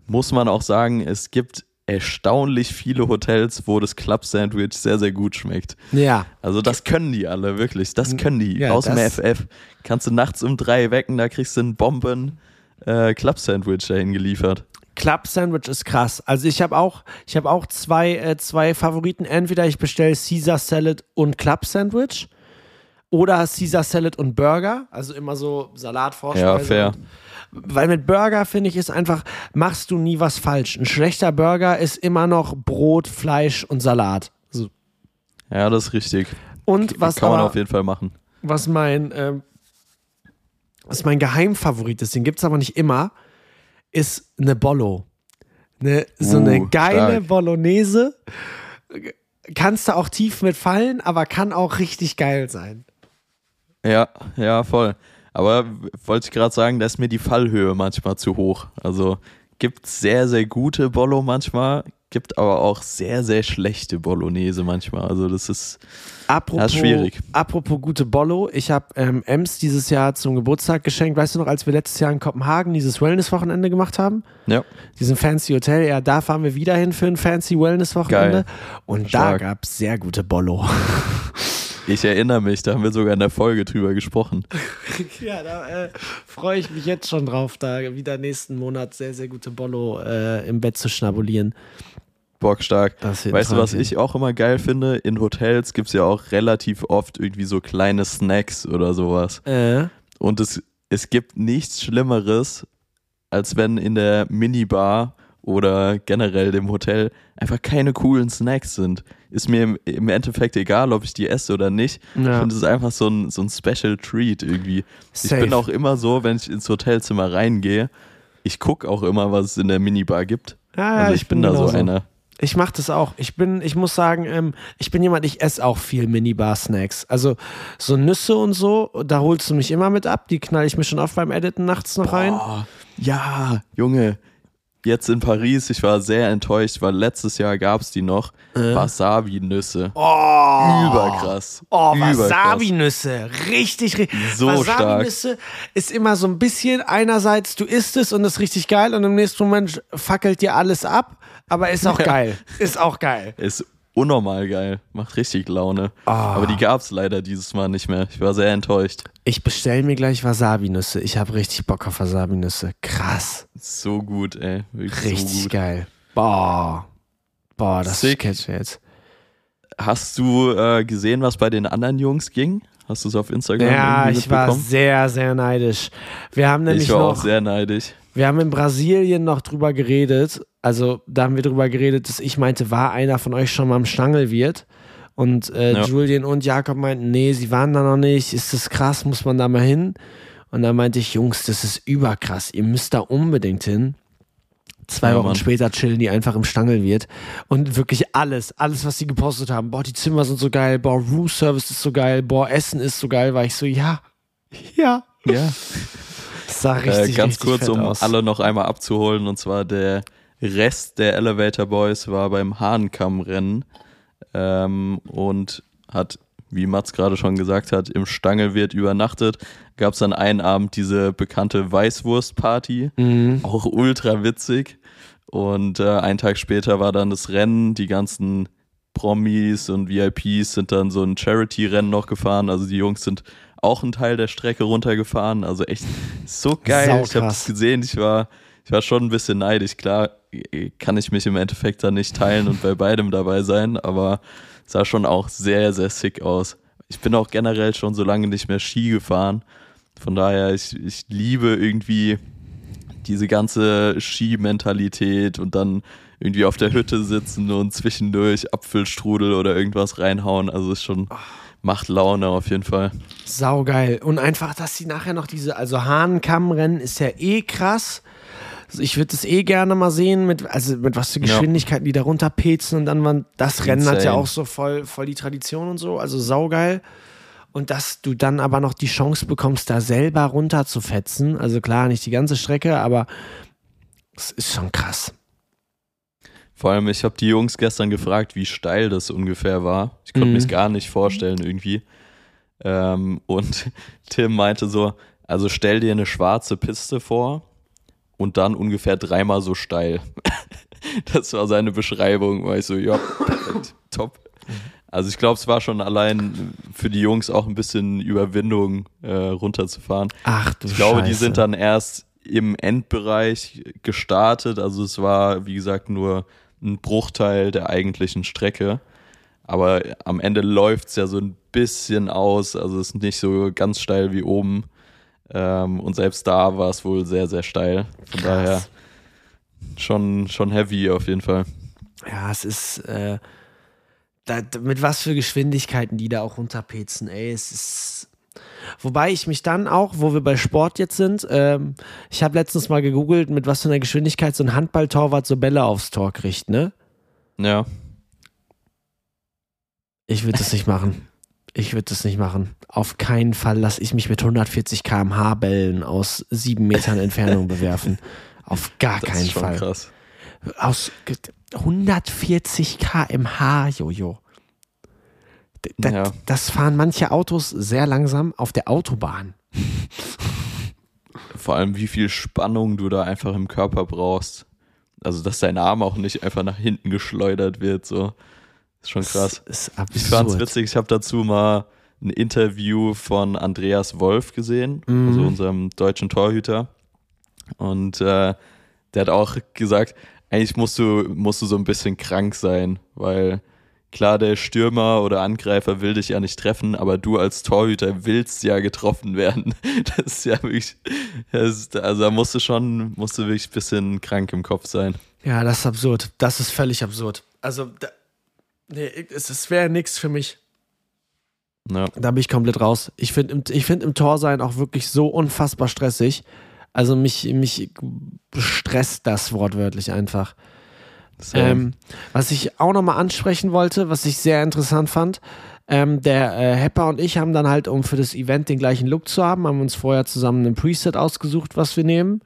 muss man auch sagen, es gibt erstaunlich viele Hotels, wo das Club Sandwich sehr, sehr gut schmeckt. Ja, Also das können die alle, wirklich. Das können die. Ja, Aus dem FF. Kannst du nachts um drei wecken, da kriegst du ein Bomben äh, Club Sandwich dahin geliefert. Club Sandwich ist krass. Also ich habe auch, ich habe auch zwei, äh, zwei Favoriten. Entweder ich bestelle Caesar Salad und Club Sandwich. Oder Caesar Salad und Burger, also immer so Salat, Vorspeise. Ja, fair. Weil mit Burger finde ich ist einfach, machst du nie was falsch. Ein schlechter Burger ist immer noch Brot, Fleisch und Salat. So. Ja, das ist richtig. Und was Kann man aber, auf jeden Fall machen. was mein, ähm, was mein Geheimfavorit ist, den gibt es aber nicht immer, ist eine Bollo. Ne, so Uh, eine geile stark. Bolognese. Kannst du auch tief mit fallen, aber kann auch richtig geil sein. Ja, ja, voll. Aber wollte ich gerade sagen, da ist mir die Fallhöhe manchmal zu hoch. Also gibt sehr, sehr gute Bollo manchmal, gibt aber auch sehr, sehr schlechte Bolognese manchmal. Also das ist, Apropos, Das ist schwierig. apropos gute Bollo, ich habe ähm, Ems dieses Jahr zum Geburtstag geschenkt. Weißt du noch, als wir letztes Jahr in Kopenhagen dieses Wellness-Wochenende gemacht haben? ja, Diesen fancy Hotel, ja, da fahren wir wieder hin für ein fancy Wellness-Wochenende. Und Stark. da gab es sehr gute Bollo. ich erinnere mich, da haben wir sogar in der Folge drüber gesprochen. ja, da äh, freue ich mich jetzt schon drauf, da wieder nächsten Monat sehr, sehr gute Bollo äh, im Bett zu schnabulieren. Bockstark. Weißt du, was ich auch immer geil finde? In Hotels gibt es ja auch relativ oft irgendwie so kleine Snacks oder sowas. Äh, Und es, es gibt nichts Schlimmeres, als wenn in der Minibar oder generell dem Hotel einfach keine coolen Snacks sind. Ist mir im, im Endeffekt egal, ob ich die esse oder nicht. Ich ja. finde es ist einfach so ein, so ein Special Treat irgendwie. Safe. Ich bin auch immer so, wenn ich ins Hotelzimmer reingehe, ich gucke auch immer, was es in der Minibar gibt. Ja, Also ich, bin da so einer. Ich mache das auch. Ich bin, ich muss sagen, ähm, ich bin jemand, ich esse auch viel Minibar-Snacks. Also so Nüsse und so, da holst du mich immer mit ab. Die knall ich mir schon oft beim Editen nachts noch rein. Oh, ja, Junge. Jetzt in Paris, ich war sehr enttäuscht, weil letztes Jahr gab es die noch. Wasabi-Nüsse. Oh, Überkrass. Oh. Wasabi-Nüsse. Richtig, richtig. So Wasabi-Nüsse ist immer so ein bisschen, einerseits du isst es und ist richtig geil und im nächsten Moment fackelt dir alles ab, aber ist auch geil. Ist auch geil. Ist unnormal geil. Macht richtig Laune. Ah. Aber die gab es leider dieses Mal nicht mehr. Ich war sehr enttäuscht. Ich bestelle mir gleich Wasabi-Nüsse. Ich habe richtig Bock auf Wasabi-Nüsse. Krass. So gut, ey. Wirklich Richtig so gut. geil. Boah. Boah, das Sick. catch jetzt. Hast du äh, gesehen, was bei den anderen Jungs ging? Hast du es auf Instagram Ja, ich war sehr, sehr neidisch. Wir haben nämlich Ich war auch noch, sehr neidisch. Wir haben in Brasilien noch drüber geredet. Also da haben wir drüber geredet, dass ich meinte, war einer von euch schon mal am Stangelwirt? Und äh, Ja. Julian und Jakob meinten, nee, sie waren da noch nicht. Ist das krass? Muss man da mal hin? Und da meinte ich, Jungs, das ist überkrass. Ihr müsst da unbedingt hin. Zwei Ja, Wochen Mann. später chillen die einfach im Stangelwirt. Und wirklich alles, alles, was sie gepostet haben. Boah, die Zimmer sind so geil. Boah, Room Service ist so geil. Boah, Essen ist so geil. War ich so, ja, ja. Ja. Das sah richtig, äh, ganz richtig kurz, um aus. alle noch einmal abzuholen, und zwar der Rest der Elevator Boys war beim Hahnkammrennen ähm, und hat, wie Mats gerade schon gesagt hat, im Stangelwirt übernachtet. Gab es dann einen Abend diese bekannte Weißwurstparty, Mhm. auch ultra witzig. Und äh, einen Tag später war dann das Rennen, die ganzen Promis und VIPs sind dann so ein Charity-Rennen noch gefahren. Also die Jungs sind auch einen Teil der Strecke runtergefahren. Also echt so geil. Ich habe Saukrass. das gesehen. Ich war, ich war schon ein bisschen neidisch. Klar kann ich mich im Endeffekt dann nicht teilen und bei beidem dabei sein, aber sah schon auch sehr, sehr sick aus. Ich bin auch generell schon so lange nicht mehr Ski gefahren. Von daher, ich, ich liebe irgendwie diese ganze Skimentalität und dann irgendwie auf der Hütte sitzen und zwischendurch Apfelstrudel oder irgendwas reinhauen. Also ist schon, macht Laune auf jeden Fall. Saugeil. Und einfach, dass sie nachher noch diese, also Hahnkammrennen ist ja eh krass. Also ich würde das eh gerne mal sehen, mit, also mit was für Ja. Geschwindigkeiten die da runterpezen und dann man, das Rennen hat ja auch so voll, voll die Tradition und so, also saugeil. Und dass du dann aber noch die Chance bekommst, da selber runterzufetzen. Also klar, nicht die ganze Strecke, aber es ist schon krass. Vor allem, ich habe die Jungs gestern gefragt, wie steil das ungefähr war. Ich konnte Mhm. mir gar nicht vorstellen irgendwie. Ähm, und Tim meinte so, also stell dir eine schwarze Piste vor und dann ungefähr dreimal so steil. das war seine Beschreibung, war ich so, ja, perfekt, top. Also ich glaube, es war schon allein für die Jungs auch ein bisschen Überwindung äh, runterzufahren. Ach du Ich glaube, die Scheiße. sind dann erst im Endbereich gestartet. Also es war, wie gesagt, nur ein Bruchteil der eigentlichen Strecke. Aber am Ende läuft es ja so ein bisschen aus. Also es ist nicht so ganz steil wie oben. Ähm, und selbst da war es wohl sehr, sehr steil. Von Krass. daher schon, schon heavy auf jeden Fall. Ja, es ist. Äh, da, mit was für Geschwindigkeiten die da auch runterpezen, ey. Es ist. Wobei ich mich dann auch, wo wir bei Sport jetzt sind, ähm, ich habe letztens mal gegoogelt, mit was für einer Geschwindigkeit so ein Handballtorwart so Bälle aufs Tor kriegt, ne? Ja. Ich würde das nicht machen. Ich würde das nicht machen. Auf keinen Fall lasse ich mich mit 140 km/h Bällen aus sieben Metern Entfernung bewerfen. Auf gar das keinen ist schon Fall. Krass. Aus 140 km/h, Jojo. Das, ja. das fahren manche Autos sehr langsam auf der Autobahn. Vor allem, wie viel Spannung du da einfach im Körper brauchst. Also, dass dein Arm auch nicht einfach nach hinten geschleudert wird, so. Ist schon krass. Ist. Ich fand's witzig, ich habe dazu mal ein Interview von Andreas Wolf gesehen, mhm. also unserem deutschen Torhüter. Und äh, der hat auch gesagt, eigentlich musst du, musst du so ein bisschen krank sein, weil klar, der Stürmer oder Angreifer will dich ja nicht treffen, aber du als Torhüter willst ja getroffen werden. Das ist ja wirklich, ist, also da musst du schon, musst du wirklich ein bisschen krank im Kopf sein. Ja, das ist absurd. Das ist völlig absurd. Also, da, nee, es, wäre nichts für mich. Ja. Da bin ich komplett raus. Ich finde ich find im Tor sein auch wirklich so unfassbar stressig. Also mich, mich stresst das wortwörtlich einfach. Ähm, was ich auch nochmal ansprechen wollte, was ich sehr interessant fand, ähm, der äh, Hepper und ich haben dann halt, um für das Event den gleichen Look zu haben, haben uns vorher zusammen ein Preset ausgesucht, was wir nehmen.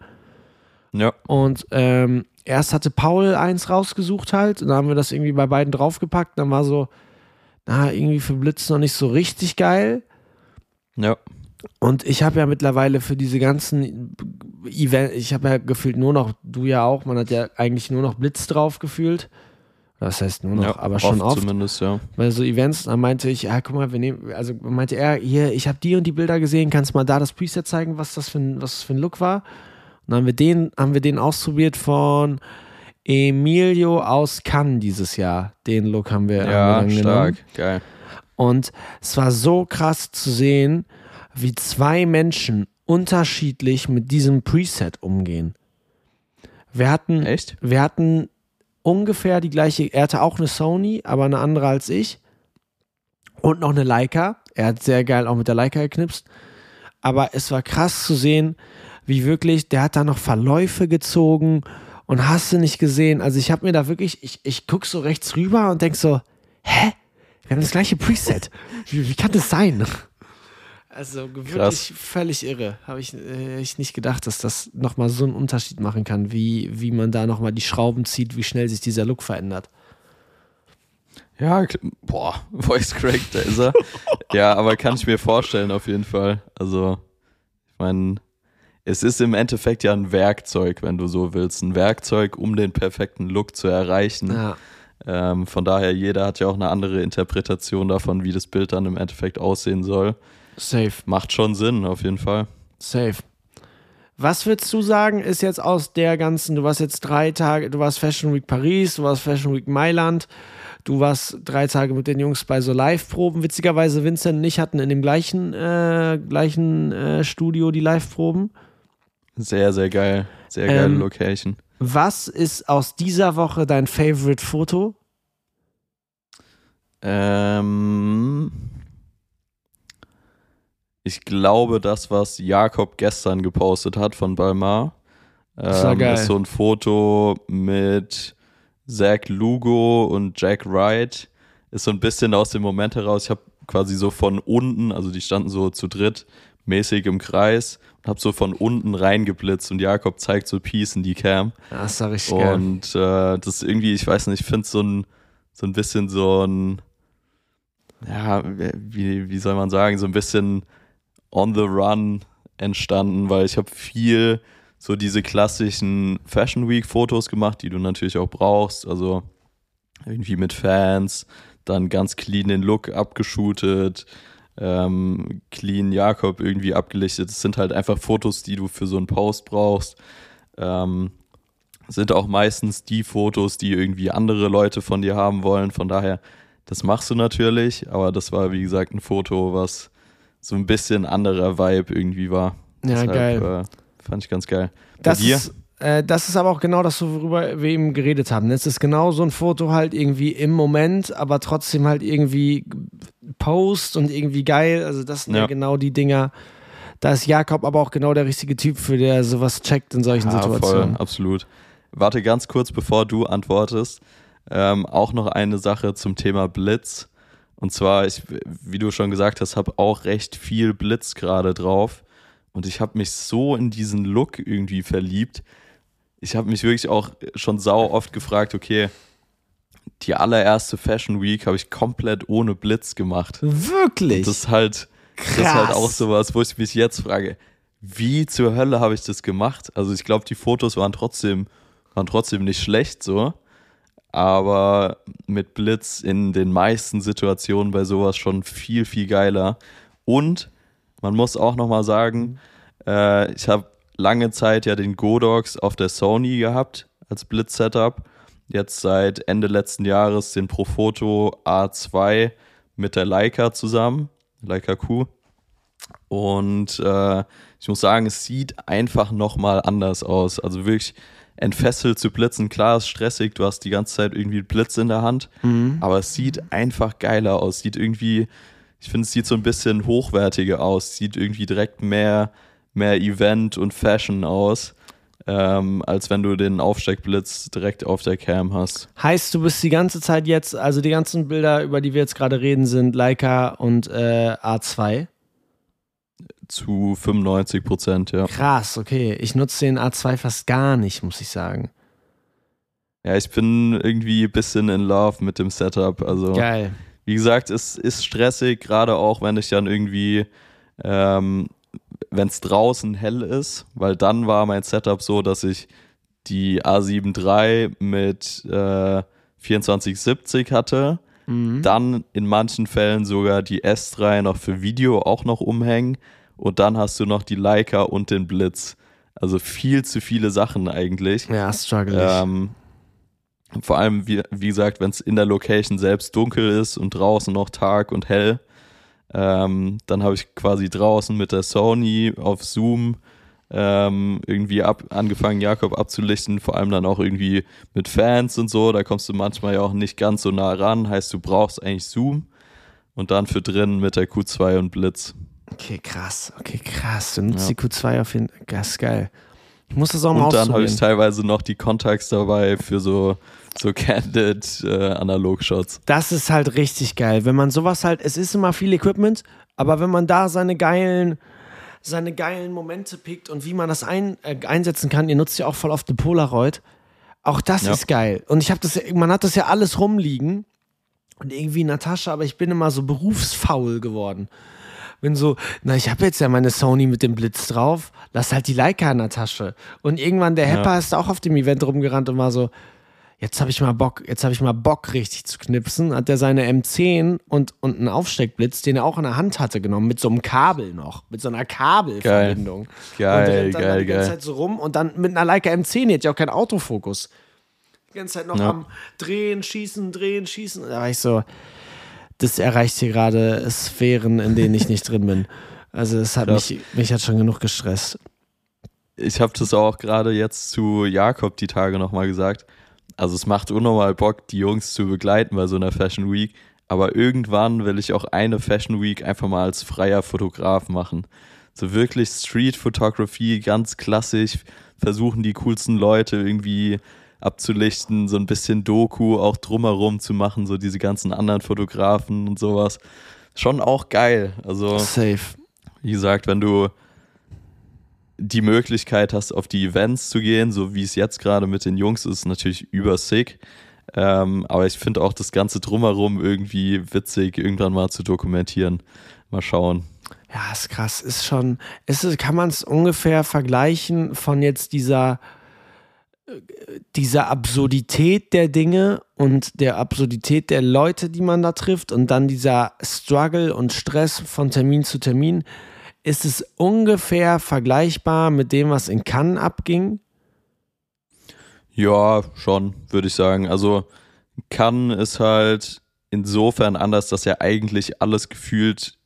Ja. Und ähm, erst hatte Paul eins rausgesucht halt, und dann haben wir das irgendwie bei beiden draufgepackt, dann war so, na, irgendwie für Blitz noch nicht so richtig geil. Ja. Und ich habe ja mittlerweile für diese ganzen Events, ich habe ja gefühlt nur noch, du ja auch, man hat ja eigentlich nur noch Blitz drauf gefühlt. Das heißt nur noch, ja, aber schon oft. Zumindest, ja. Bei so Events, dann meinte ich, ja, guck mal, wir nehmen, also meinte er, hier, ich habe die und die Bilder gesehen, kannst mal da das Preset zeigen, was das für ein, was das für ein Look war. Und dann haben wir den, haben wir den ausprobiert von Emilio aus Cannes dieses Jahr. Den Look haben wir, ja, stark, genommen. geil. Und es war so krass zu sehen, wie zwei Menschen unterschiedlich mit diesem Preset umgehen. Wir hatten, Echt? wir hatten ungefähr die gleiche, er hatte auch eine Sony, aber eine andere als ich. Und noch eine Leica. Er hat sehr geil auch mit der Leica geknipst. Aber es war krass zu sehen, wie wirklich, der hat da noch Verläufe gezogen und hast du nicht gesehen. Also ich habe mir da wirklich, ich, ich guck so rechts rüber und denk so, hä? Wir haben das gleiche Preset. Wie, wie kann das sein? Also wirklich Krass. völlig irre. Habe ich, äh, ich nicht gedacht, dass das nochmal so einen Unterschied machen kann, wie, wie man da nochmal die Schrauben zieht, wie schnell sich dieser Look verändert. Ja, boah, Voice Crack, da ist er. ja, aber kann ich mir vorstellen, auf jeden Fall. Also, ich meine, es ist im Endeffekt ja ein Werkzeug, wenn du so willst. Ein Werkzeug, um den perfekten Look zu erreichen. Ja. Ähm, von daher, jeder hat ja auch eine andere Interpretation davon, wie das Bild dann im Endeffekt aussehen soll. Safe. Macht schon Sinn, auf jeden Fall. Safe. Was würdest du sagen, ist jetzt aus der ganzen, du warst jetzt drei Tage, du warst Fashion Week Paris, du warst Fashion Week Mailand, du warst drei Tage mit den Jungs bei so Live-Proben. Witzigerweise, Vincent und ich hatten in dem gleichen, äh, gleichen äh, Studio die Live-Proben. Sehr, sehr geil. Sehr geile ähm, Location. Was ist aus dieser Woche dein Favorite-Foto? Ähm ich glaube, das, was Jakob gestern gepostet hat von Balmar, ähm, ist so ein Foto mit Zach Lugo und Jack Wright. Ist so ein bisschen aus dem Moment heraus. Ich habe quasi so von unten, also die standen so zu dritt mäßig im Kreis und habe so von unten reingeblitzt und Jakob zeigt so Peace in die Cam. Das ist richtig Und äh, das ist irgendwie, ich weiß nicht, ich finde so ein, so ein bisschen so ein, ja, wie, wie soll man sagen, so ein bisschen on the run entstanden, weil ich habe viel so diese klassischen Fashion Week Fotos gemacht, die du natürlich auch brauchst, also irgendwie mit Fans, dann ganz clean den Look abgeshootet, ähm, clean Jakob irgendwie abgelichtet. Das sind halt einfach Fotos, die du für so einen Post brauchst. Ähm, sind auch meistens die Fotos, die irgendwie andere Leute von dir haben wollen. Von daher, Das machst du natürlich, aber das war, wie gesagt, ein Foto, was so ein bisschen anderer Vibe irgendwie war. Ja, Deshalb, geil. Äh, fand ich ganz geil. Bei Das dir? ist, äh, das ist aber auch genau das, worüber wir eben geredet haben. Es ist genau so ein Foto halt irgendwie im Moment, aber trotzdem halt irgendwie Post und irgendwie geil. Also das sind ja, Ja. genau die Dinger. Da ist Jakob aber auch genau der richtige Typ für, der sowas checkt in solchen Ja, Situationen. voll, absolut. Warte ganz kurz, bevor du antwortest. Ähm, auch noch eine Sache zum Thema Blitz. Und zwar, ich, wie du schon gesagt hast, habe auch recht viel Blitz gerade drauf. Und ich habe mich so in diesen Look irgendwie verliebt. Ich habe mich wirklich auch schon sau oft gefragt, okay, die allererste Fashion Week habe ich komplett ohne Blitz gemacht. Wirklich? Das ist halt, das ist halt auch sowas, wo ich mich jetzt frage, wie zur Hölle habe ich das gemacht? Also ich glaube, die Fotos waren trotzdem, waren trotzdem nicht schlecht so, aber mit Blitz in den meisten Situationen bei sowas schon viel, viel geiler. Und man muss auch nochmal sagen, äh, ich habe lange Zeit ja den Godox auf der Sony gehabt als Blitz-Setup. Jetzt seit Ende letzten Jahres den Profoto A2 mit der Leica zusammen, Leica Q. Und äh, ich muss sagen, es sieht einfach nochmal anders aus. Also wirklich entfesselt zu blitzen. Klar, ist stressig, du hast die ganze Zeit irgendwie einen Blitz in der Hand, aber es sieht einfach geiler aus. Sieht irgendwie, ich finde, es sieht so ein bisschen hochwertiger aus. Sieht irgendwie direkt mehr, mehr Event und Fashion aus, ähm, als wenn du den Aufsteckblitz direkt auf der Cam hast. Heißt, du bist die ganze Zeit jetzt, also die ganzen Bilder, über die wir jetzt gerade reden, sind Leica und äh, A2. Zu 95 Prozent, ja. Krass, okay. Ich nutze den A2 fast gar nicht, muss ich sagen. Ja, ich bin irgendwie ein bisschen in love mit dem Setup. Also, Geil. wie gesagt, es ist stressig, gerade auch, wenn ich dann irgendwie, ähm, wenn es draußen hell ist, weil dann war mein Setup so, dass ich die A7 III mit äh, 2470 hatte. Mhm. Dann in manchen Fällen sogar die S3 noch für Video auch noch umhängen. Und dann hast du noch die Leica und den Blitz. Also viel zu viele Sachen eigentlich. Ja, struggle. Ähm, vor allem, wie, wie gesagt, wenn es in der Location selbst dunkel ist und draußen noch Tag und hell, ähm, dann habe ich quasi draußen mit der Sony auf Zoom ähm, irgendwie ab, angefangen, Jakob abzulichten, vor allem dann auch irgendwie mit Fans und so. Da kommst du manchmal ja auch nicht ganz so nah ran, heißt, du brauchst eigentlich Zoom und dann für drin mit der Q2 und Blitz. Okay, krass. Okay, krass. Du nutzt Ja. die Q2 auf jeden Fall. Das ist geil. Ich muss das auch mal Und dann habe ich teilweise noch die Contacts dabei für so, so candid äh, Analog-Shots. Das ist halt richtig geil. Wenn man sowas halt, es ist immer viel Equipment, aber wenn man da seine geilen, seine geilen Momente pickt und wie man das ein, äh, einsetzen kann, ihr nutzt ja auch voll oft eine Polaroid. Auch das Ja. ist geil. Und ich habe das, man hat das ja alles rumliegen und irgendwie in der Tasche, aber ich bin immer so berufsfaul geworden. Bin so, na, ich habe jetzt ja meine Sony mit dem Blitz drauf, lass halt die Leica in der Tasche. Und irgendwann der Hepper ist auch auf dem Event rumgerannt und war so, jetzt habe ich mal Bock, jetzt habe ich mal Bock richtig zu knipsen, hat er seine M10 und, und einen Aufsteckblitz, den er auch in der Hand hatte, genommen, mit so einem Kabel noch, mit so einer Kabelverbindung. Geil, und rennt dann geil, die ganze geil. Zeit so rum und dann mit einer Leica M10, die hat ja auch keinen Autofokus. Die ganze Zeit noch Ja. am Drehen, Schießen, Drehen, Schießen. Und da war ich so, das erreicht hier gerade Sphären, in denen ich nicht drin bin. Also es hat mich, mich hat schon genug gestresst. ich habe das auch gerade jetzt zu Jakob die Tage nochmal gesagt. Also es macht unnormal Bock, die Jungs zu begleiten bei so einer Fashion Week. Aber irgendwann will ich auch eine Fashion Week einfach mal als freier Fotograf machen. So wirklich Street Photography, ganz klassisch, versuchen die coolsten Leute irgendwie abzulichten, so ein bisschen Doku auch drumherum zu machen, so diese ganzen anderen Fotografen und sowas. Schon auch geil. Also Safe. wie gesagt, wenn du die Möglichkeit hast, auf die Events zu gehen, so wie es jetzt gerade mit den Jungs ist, natürlich übersick. Ähm, aber ich finde auch das Ganze drumherum irgendwie witzig, irgendwann mal zu dokumentieren. Mal schauen. Ja, ist krass. Ist schon, ist, es- kann man es ungefähr vergleichen von jetzt dieser, dieser Absurdität der Dinge und der Absurdität der Leute, die man da trifft und dann dieser Struggle und Stress von Termin zu Termin. Ist es ungefähr vergleichbar mit dem, was in Cannes abging? Ja, schon, würde ich sagen. Also Cannes ist halt insofern anders, dass ja eigentlich alles gefühlt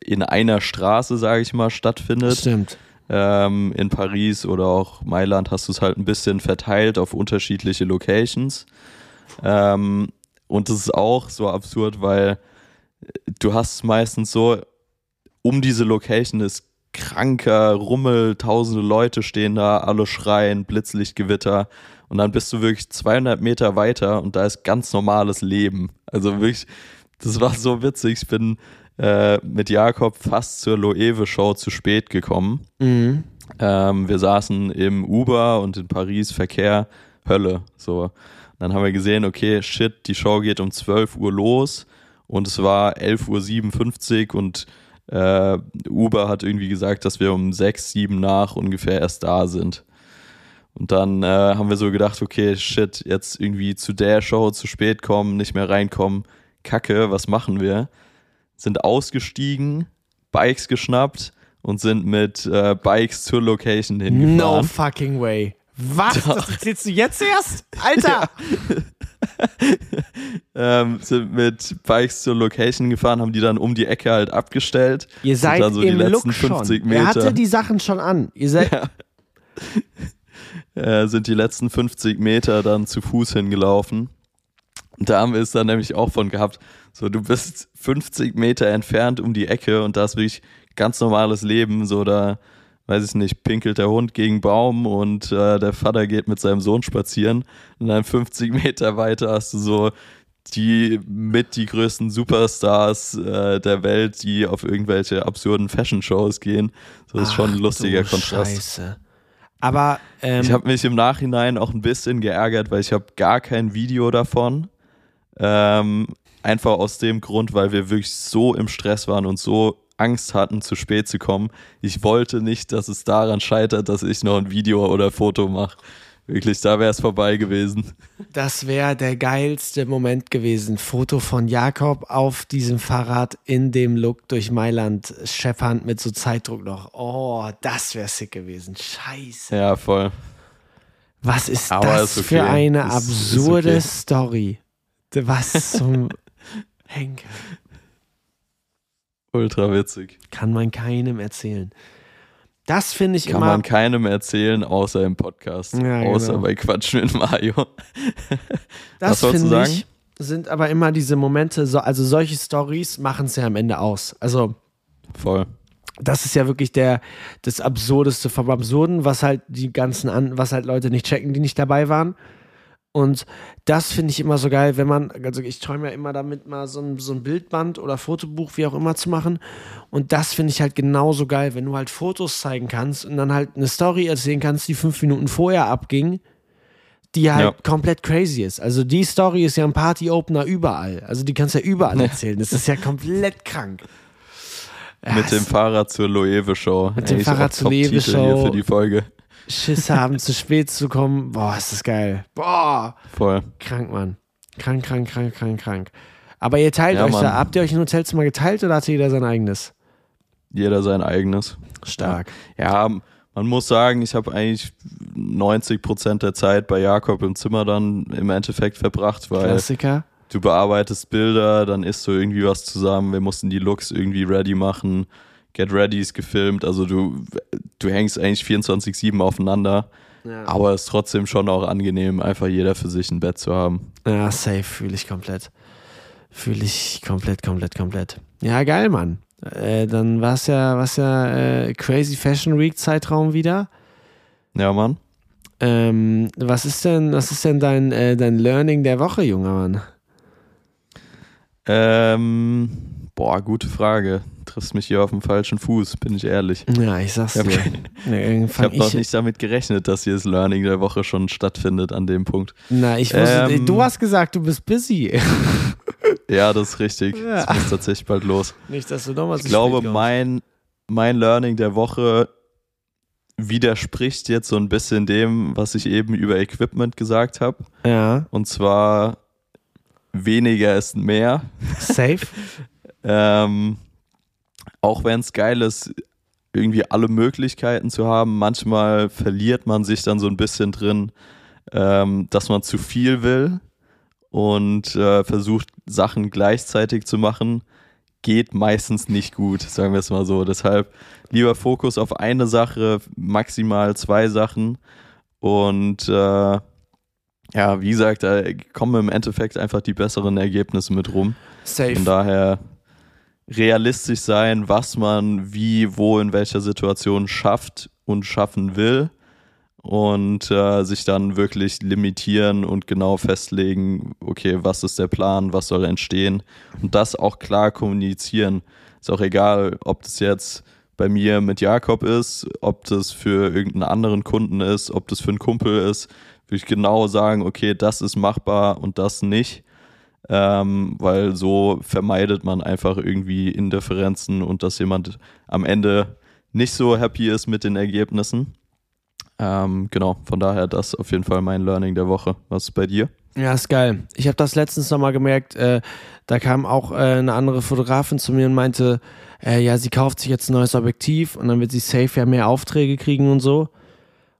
in einer Straße, sage ich mal, stattfindet. Stimmt. Ähm, in Paris oder auch Mailand hast du es halt ein bisschen verteilt auf unterschiedliche Locations. Ähm, und das ist auch so absurd, weil du hast meistens so, um diese Location ist kranker Rummel, tausende Leute stehen da, alle schreien, Blitzlichtgewitter. Und dann bist du wirklich 200 Meter weiter und da ist ganz normales Leben. Also wirklich, das war so witzig. Ich bin äh, mit Jakob fast zur Loewe-Show zu spät gekommen. Mhm. Ähm, wir saßen im Uber und in Paris Verkehr, Hölle. So. Dann haben wir gesehen, okay, shit, die Show geht um 12 Uhr los und es war 11.57 Uhr und äh, Uber hat irgendwie gesagt, dass wir um 6, 7 nach ungefähr erst da sind. Und dann äh, haben wir so gedacht, okay, shit, jetzt irgendwie zu der Show zu spät kommen, nicht mehr reinkommen, kacke, was machen wir? Sind ausgestiegen, Bikes geschnappt und sind mit äh, Bikes zur Location hingefahren. No fucking way. Was? Das erzählst du jetzt erst? Alter! ähm, sind mit Bikes zur Location gefahren, haben die dann um die Ecke halt abgestellt. Ihr seid dann so im die letzten Look schon. 50 Meter. Er hatte die Sachen schon an. Ihr seid Ja. äh, sind die letzten 50 Meter dann zu Fuß hingelaufen. Und da haben wir es dann nämlich auch von gehabt. So, du bist 50 Meter entfernt um die Ecke und da ist wirklich ganz normales Leben. So, da, weiß ich nicht, pinkelt der Hund gegen Baum und äh, der Vater geht mit seinem Sohn spazieren. Und dann 50 Meter weiter hast du so die mit die größten Superstars äh, der Welt, die auf irgendwelche absurden Fashion-Shows gehen. So das ist schon ein lustiger Kontrast. Scheiße. Aber ähm, Ich habe mich im Nachhinein auch ein bisschen geärgert, weil ich habe gar kein Video davon. Ähm, einfach aus dem Grund, weil wir wirklich so im Stress waren und so Angst hatten, zu spät zu kommen. Ich wollte nicht, dass es daran scheitert, dass ich noch ein Video oder Foto mache. Wirklich, da wäre es vorbei gewesen. das wäre der geilste Moment gewesen. Foto von Jakob auf diesem Fahrrad in dem Look durch Mailand scheppernd mit so Zeitdruck noch. Oh, das wäre sick gewesen. Scheiße. Ja, voll. Was ist Aber das ist okay. für eine Ist- ist absurde okay. Story? Was zum Henker. Ultra witzig. Kann man keinem erzählen. Das finde ich Kann immer. man keinem erzählen, außer im Podcast. Ja, außer genau. bei Quatsch mit Mario. Das finde ich, sind aber immer diese Momente, so, also solche Stories machen es ja am Ende aus. Also, Voll. das ist ja wirklich der, das Absurdeste vom Absurden, was halt die ganzen an, was halt Leute nicht checken, die nicht dabei waren. Und das finde ich immer so geil, wenn man, also ich träume ja immer damit, mal so ein, so ein Bildband oder Fotobuch, wie auch immer, zu machen. Und das finde ich halt genauso geil, wenn du halt Fotos zeigen kannst und dann halt eine Story erzählen kannst, die fünf Minuten vorher abging, die halt Ja. komplett crazy ist. Also die Story ist ja ein Party-Opener überall. Also die kannst du ja überall erzählen. Das ist ja komplett krank. Mit dem Fahrrad zur Loewe-Show. Mit dem Fahrrad zur Loewe-Show. für die Folge. Schiss haben, zu spät zu kommen. Boah, ist das geil. Boah. Voll. Krank, Mann. Krank, krank, krank, krank, krank. Aber ihr teilt Ja, euch Mann. da. Habt ihr euch ein Hotelzimmer geteilt oder hatte jeder sein eigenes? Jeder sein eigenes. Stark. Ja, man muss sagen, ich habe eigentlich 90 Prozent der Zeit bei Jakob im Zimmer dann im Endeffekt verbracht, weil Klassiker. du bearbeitest Bilder, dann isst du irgendwie was zusammen, wir mussten die Looks irgendwie ready machen, Get Ready ist gefilmt, also du, du hängst eigentlich 24-7 aufeinander, Ja. aber es ist trotzdem schon auch angenehm, einfach jeder für sich ein Bett zu haben. Ja, safe, fühle ich komplett. Fühle ich komplett, komplett, komplett. Ja, geil, Mann. Äh, dann war es ja, war's ja äh, Crazy Fashion Week Zeitraum wieder. Ja, Mann. Ähm, was ist denn, was ist denn dein, äh, dein Learning der Woche, junger Mann? Ähm, boah, gute Frage. Triffst mich hier auf dem falschen Fuß, bin ich ehrlich. Ja, ich sag's Ich dir. habe Nee, ich hab noch nicht damit gerechnet, dass hier das Learning der Woche schon stattfindet an dem Punkt. Na, ich wusste, Ähm, du hast gesagt, du bist busy. Ja, das ist richtig. Ja. Es muss tatsächlich bald los. nicht, dass du nochmal Ich glaube, mein, mein Learning der Woche widerspricht jetzt so ein bisschen dem, was ich eben über Equipment gesagt habe. Ja, Und zwar weniger ist mehr. safe. Ähm, auch wenn es geil ist, irgendwie alle Möglichkeiten zu haben, manchmal verliert man sich dann so ein bisschen drin, ähm, dass man zu viel will und äh, versucht Sachen gleichzeitig zu machen, geht meistens nicht gut, sagen wir es mal so. Deshalb lieber Fokus auf eine Sache, maximal zwei Sachen und äh, ja, wie gesagt, da kommen im Endeffekt einfach die besseren Ergebnisse mit rum. Safe. Von daher realistisch sein, was man wie, wo, in welcher Situation schafft und schaffen will und äh, sich dann wirklich limitieren und genau festlegen, okay, was ist der Plan, was soll entstehen und das auch klar kommunizieren. Ist auch egal, ob das jetzt bei mir mit Jakob ist, ob das für irgendeinen anderen Kunden ist, ob das für einen Kumpel ist, würde ich genau sagen, okay, das ist machbar und das nicht. Ähm, weil so vermeidet man einfach irgendwie Indifferenzen und dass jemand am Ende nicht so happy ist mit den Ergebnissen. Ähm, genau, von daher das auf jeden Fall mein Learning der Woche. Was ist bei dir? Ja, ist geil. Ich habe das letztens nochmal gemerkt, äh, da kam auch äh, eine andere Fotografin zu mir und meinte, äh, ja, sie kauft sich jetzt ein neues Objektiv und dann wird sie safe ja mehr Aufträge kriegen und so.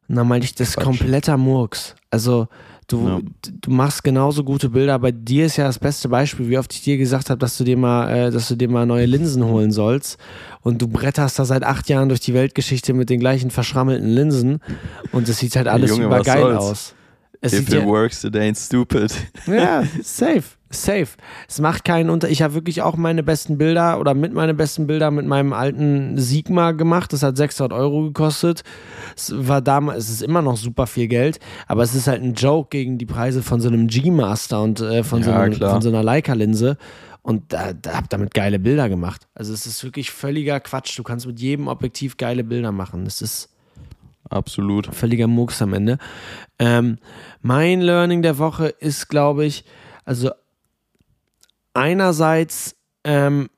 Und dann meinte ich, das ist kompletter Murks. Also du, ja. du machst genauso gute Bilder. Bei dir ist ja das beste Beispiel, wie oft ich dir gesagt habe, dass du dir mal, äh, dass du dir mal neue Linsen holen sollst. Und du bretterst da seit acht Jahren durch die Weltgeschichte mit den gleichen verschrammelten Linsen. Und es sieht halt alles Junge, übergeil aus. Es If it ja, works, it ain't stupid. Ja, safe, safe. Es macht keinen Unter. Ich habe wirklich auch meine besten Bilder oder mit meine besten Bilder mit meinem alten Sigma gemacht. Das hat 600 Euro gekostet. Es war damals, es ist immer noch super viel Geld, aber es ist halt ein Joke gegen die Preise von so einem G-Master und äh, von, ja, so einem, von so einer Leica-Linse. Und da, da hab damit geile Bilder gemacht. Also es ist wirklich völliger Quatsch. Du kannst mit jedem Objektiv geile Bilder machen. Es ist Absolut. Völliger Mucks am Ende. Ähm, mein Learning der Woche ist, glaube ich, also einerseits ähm,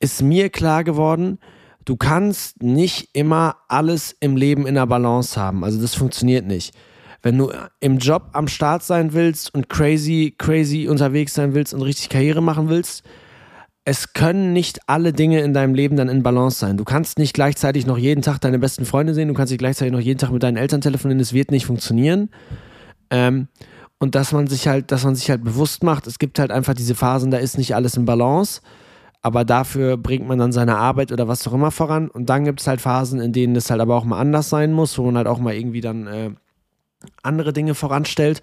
ist mir klar geworden, du kannst nicht immer alles im Leben in der Balance haben. Also das funktioniert nicht. Wenn du im Job am Start sein willst und crazy, crazy unterwegs sein willst und richtig Karriere machen willst, es können nicht alle Dinge in deinem Leben dann in Balance sein. Du kannst nicht gleichzeitig noch jeden Tag deine besten Freunde sehen, du kannst nicht gleichzeitig noch jeden Tag mit deinen Eltern telefonieren, es wird nicht funktionieren. Ähm, und dass man sich halt, dass man sich halt bewusst macht, es gibt halt einfach diese Phasen, da ist nicht alles in Balance, aber dafür bringt man dann seine Arbeit oder was auch immer voran. Und dann gibt es halt Phasen, in denen es halt aber auch mal anders sein muss, wo man halt auch mal irgendwie dann äh, andere Dinge voranstellt.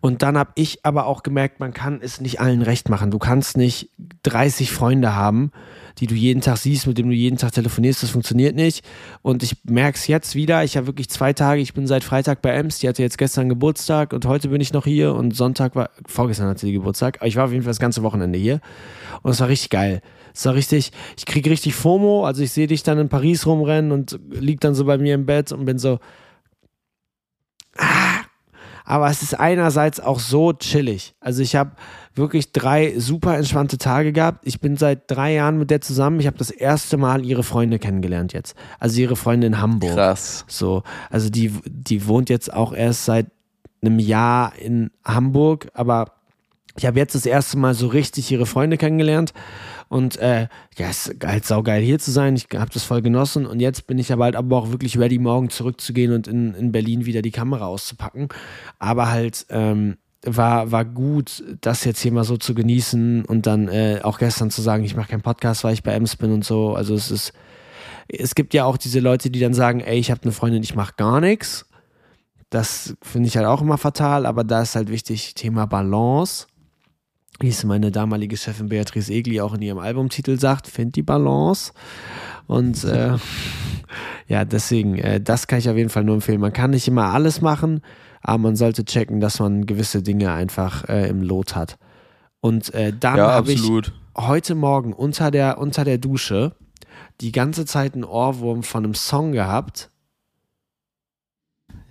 Und dann habe ich aber auch gemerkt, man kann es nicht allen recht machen. Du kannst nicht 30 Freunde haben, die du jeden Tag siehst, mit denen du jeden Tag telefonierst. Das funktioniert nicht. Und ich merke es jetzt wieder. Ich habe wirklich zwei Tage. Ich bin seit Freitag bei Ems. Die hatte jetzt gestern Geburtstag und heute bin ich noch hier. Und Sonntag war, vorgestern hatte sie Geburtstag. Aber ich war auf jeden Fall das ganze Wochenende hier. Und es war richtig geil. Es war richtig, ich kriege richtig FOMO. Also ich sehe dich dann in Paris rumrennen und lieg dann so bei mir im Bett und bin so, ah, aber es ist einerseits auch so chillig. Also ich habe wirklich drei super entspannte Tage gehabt. Ich bin seit drei Jahren mit der zusammen. Ich habe das erste Mal ihre Freunde kennengelernt jetzt. Also ihre Freunde in Hamburg. Krass. So, also die, die wohnt jetzt auch erst seit einem Jahr in Hamburg, aber ich habe jetzt das erste Mal so richtig ihre Freunde kennengelernt und äh, ja, es ist halt saugeil hier zu sein. Ich habe das voll genossen und jetzt bin ich aber halt aber auch wirklich ready, morgen zurückzugehen und in, in Berlin wieder die Kamera auszupacken. Aber halt ähm, war, war gut, das jetzt hier mal so zu genießen und dann äh, auch gestern zu sagen, ich mache keinen Podcast, weil ich bei Ems bin und so. Also es ist, es gibt ja auch diese Leute, die dann sagen, ey, ich habe eine Freundin, ich mache gar nichts. Das finde ich halt auch immer fatal, aber da ist halt wichtig, Thema Balance wie es meine damalige Chefin Beatrice Egli auch in ihrem Albumtitel sagt, find die Balance. Und äh, ja, deswegen, äh, das kann ich auf jeden Fall nur empfehlen. Man kann nicht immer alles machen, aber man sollte checken, dass man gewisse Dinge einfach äh, im Lot hat. Und äh, dann ja, habe ich heute Morgen unter der, unter der Dusche die ganze Zeit einen Ohrwurm von einem Song gehabt.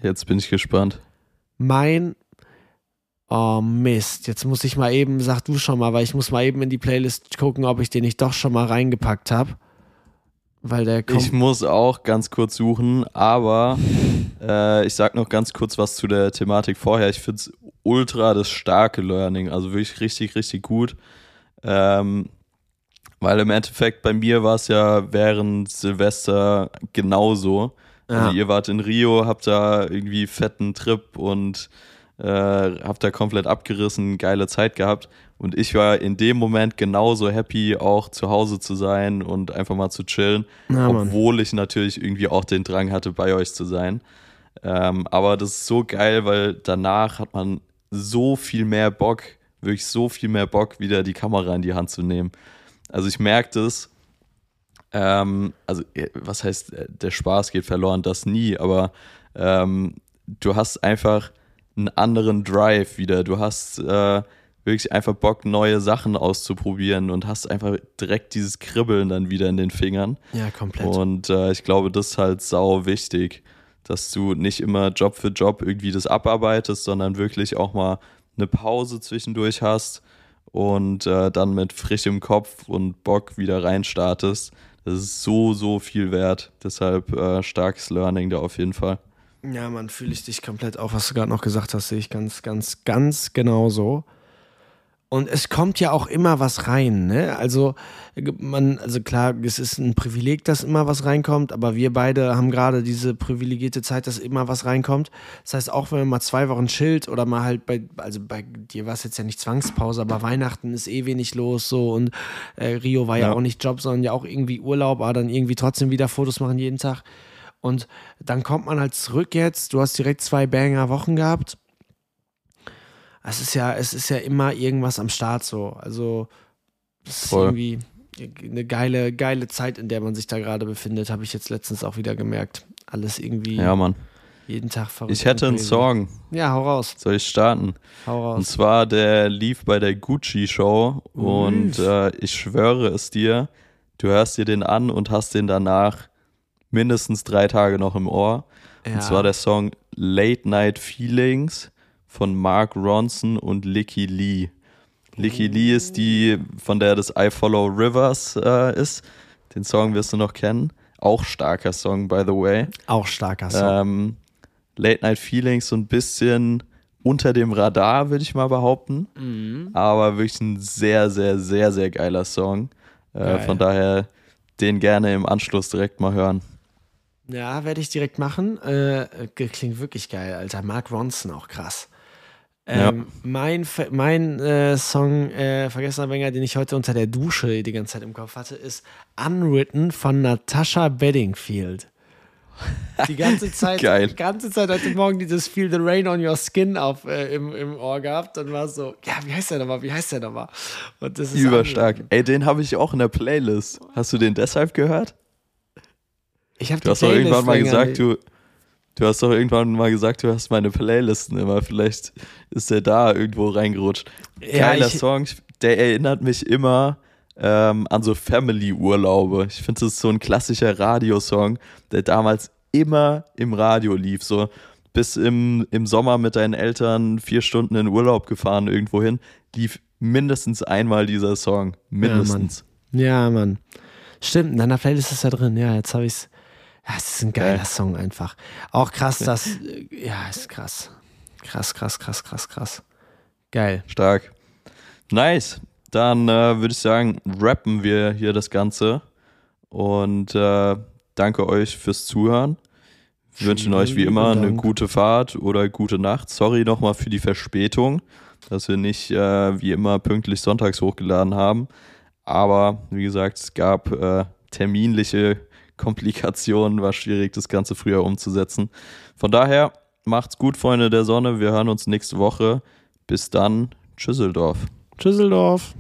Jetzt bin ich gespannt. Mein Oh Mist, jetzt muss ich mal eben, sag du schon mal, weil ich muss mal eben in die Playlist gucken, ob ich den nicht doch schon mal reingepackt habe. Weil der kommt. Ich muss auch ganz kurz suchen, aber äh, ich sag noch ganz kurz was zu der Thematik vorher. Ich finde es ultra das starke Learning, also wirklich richtig, richtig gut. Ähm, weil im Endeffekt bei mir war es ja während Silvester genauso. Also ja. ihr wart in Rio, habt da irgendwie fetten Trip und äh, hab da komplett abgerissen, geile Zeit gehabt. Und ich war in dem Moment genauso happy, auch zu Hause zu sein und einfach mal zu chillen, Mann. obwohl ich natürlich irgendwie auch den Drang hatte, bei euch zu sein. Ähm, aber das ist so geil, weil danach hat man so viel mehr Bock, wirklich so viel mehr Bock, wieder die Kamera in die Hand zu nehmen. Also ich merke das, ähm, also äh, was heißt, äh, der Spaß geht verloren, das nie, aber ähm, du hast einfach einen anderen Drive wieder. Du hast äh, wirklich einfach Bock, neue Sachen auszuprobieren und hast einfach direkt dieses Kribbeln dann wieder in den Fingern. Ja, komplett. Und äh, ich glaube, das ist halt sau wichtig, dass du nicht immer Job für Job irgendwie das abarbeitest, sondern wirklich auch mal eine Pause zwischendurch hast und äh, dann mit frischem Kopf und Bock wieder reinstartest. Das ist so, so viel wert. Deshalb äh, starkes Learning da auf jeden Fall. Ja, man, fühle ich dich komplett auch, was du gerade noch gesagt hast, sehe ich ganz, ganz, ganz genau so. Und es kommt ja auch immer was rein, ne? Also, man, also klar, es ist ein Privileg, dass immer was reinkommt, aber wir beide haben gerade diese privilegierte Zeit, dass immer was reinkommt. Das heißt, auch wenn man mal zwei Wochen chillt oder mal halt bei, also bei dir war es jetzt ja nicht Zwangspause, aber Weihnachten ist eh wenig los so und äh, Rio war ja. Ja. auch nicht Job, sondern ja auch irgendwie Urlaub, aber dann irgendwie trotzdem wieder Fotos machen jeden Tag. Und dann kommt man halt zurück jetzt. Du hast direkt zwei Banger-Wochen gehabt. Es ist ja, es ist ja immer irgendwas am Start so. Also es ist Voll. irgendwie eine geile, geile Zeit, in der man sich da gerade befindet, habe ich jetzt letztens auch wieder gemerkt. Alles irgendwie Ja, Mann. jeden Tag verrückt. Ich hätte und einen. Song. Ja, hau raus. Soll ich starten? Hau Und raus. zwar, der lief bei der Gucci Show und äh, ich schwöre es dir, du hörst dir den an und hast den danach mindestens drei Tage noch im Ohr. Ja. Und zwar der Song Late Night Feelings von Mark Ronson und Licky Lee. Licky Lee ist die, von der das I Follow Rivers äh, ist. Den Song wirst du noch kennen. Auch starker Song, by the way. Auch starker Song. Ähm, Late Night Feelings so ein bisschen unter dem Radar, würde ich mal behaupten. Mhm. Aber wirklich ein sehr, sehr, sehr, sehr geiler Song. Äh, Geil. von daher den gerne im Anschluss direkt mal hören. Ja, werde ich direkt machen. Äh, äh, klingt wirklich geil, Alter. Mark Ronson auch krass. Ähm, Mein, Fe- mein äh, Song äh, Vergessener Banger, den ich heute unter der Dusche die ganze Zeit im Kopf hatte, ist Unwritten von Natasha Bedingfield. Die ganze Zeit, die ganze Zeit heute Morgen dieses Feel the Rain on Your Skin auf, äh, im, im Ohr gehabt und war so, ja, wie heißt der nochmal, wie heißt der nochmal? Und das ist Überstark. Unwritten. Ey, den habe ich auch in der Playlist. Hast du den deshalb gehört? Ich habe Du hast doch irgendwann mal gesagt, du, du hast doch irgendwann mal gesagt, du hast meine Playlisten immer. Vielleicht ist der da irgendwo reingerutscht. Ja, Geiler ich- Song. Der erinnert mich immer ähm, an so Family-Urlaube. Ich finde, das ist so ein klassischer Radiosong, der damals immer im Radio lief. So bis im, im Sommer mit deinen Eltern vier Stunden in Urlaub gefahren irgendwo hin, lief mindestens einmal dieser Song. Mindestens. Ja, Mann. Stimmt, in deiner Playlist ist er drin. Ja, jetzt habe ich's. Ja, es ist ein geiler Geil. Song einfach. Auch krass, dass. Ja, ist krass. Krass, krass, krass, krass, krass. Geil. Stark. Nice. Dann äh, würde ich sagen, rappen wir hier das Ganze. Und äh, danke euch fürs Zuhören. Wir wünschen euch wie immer eine gute Fahrt oder gute Nacht. Sorry nochmal für die Verspätung, dass wir nicht äh, wie immer pünktlich sonntags hochgeladen haben. Aber wie gesagt, es gab äh, terminliche Komplikationen, war schwierig, das Ganze früher umzusetzen. Von daher, macht's gut, Freunde der Sonne. Wir hören uns nächste Woche. Bis dann. Tschüsseldorf. Tschüsseldorf.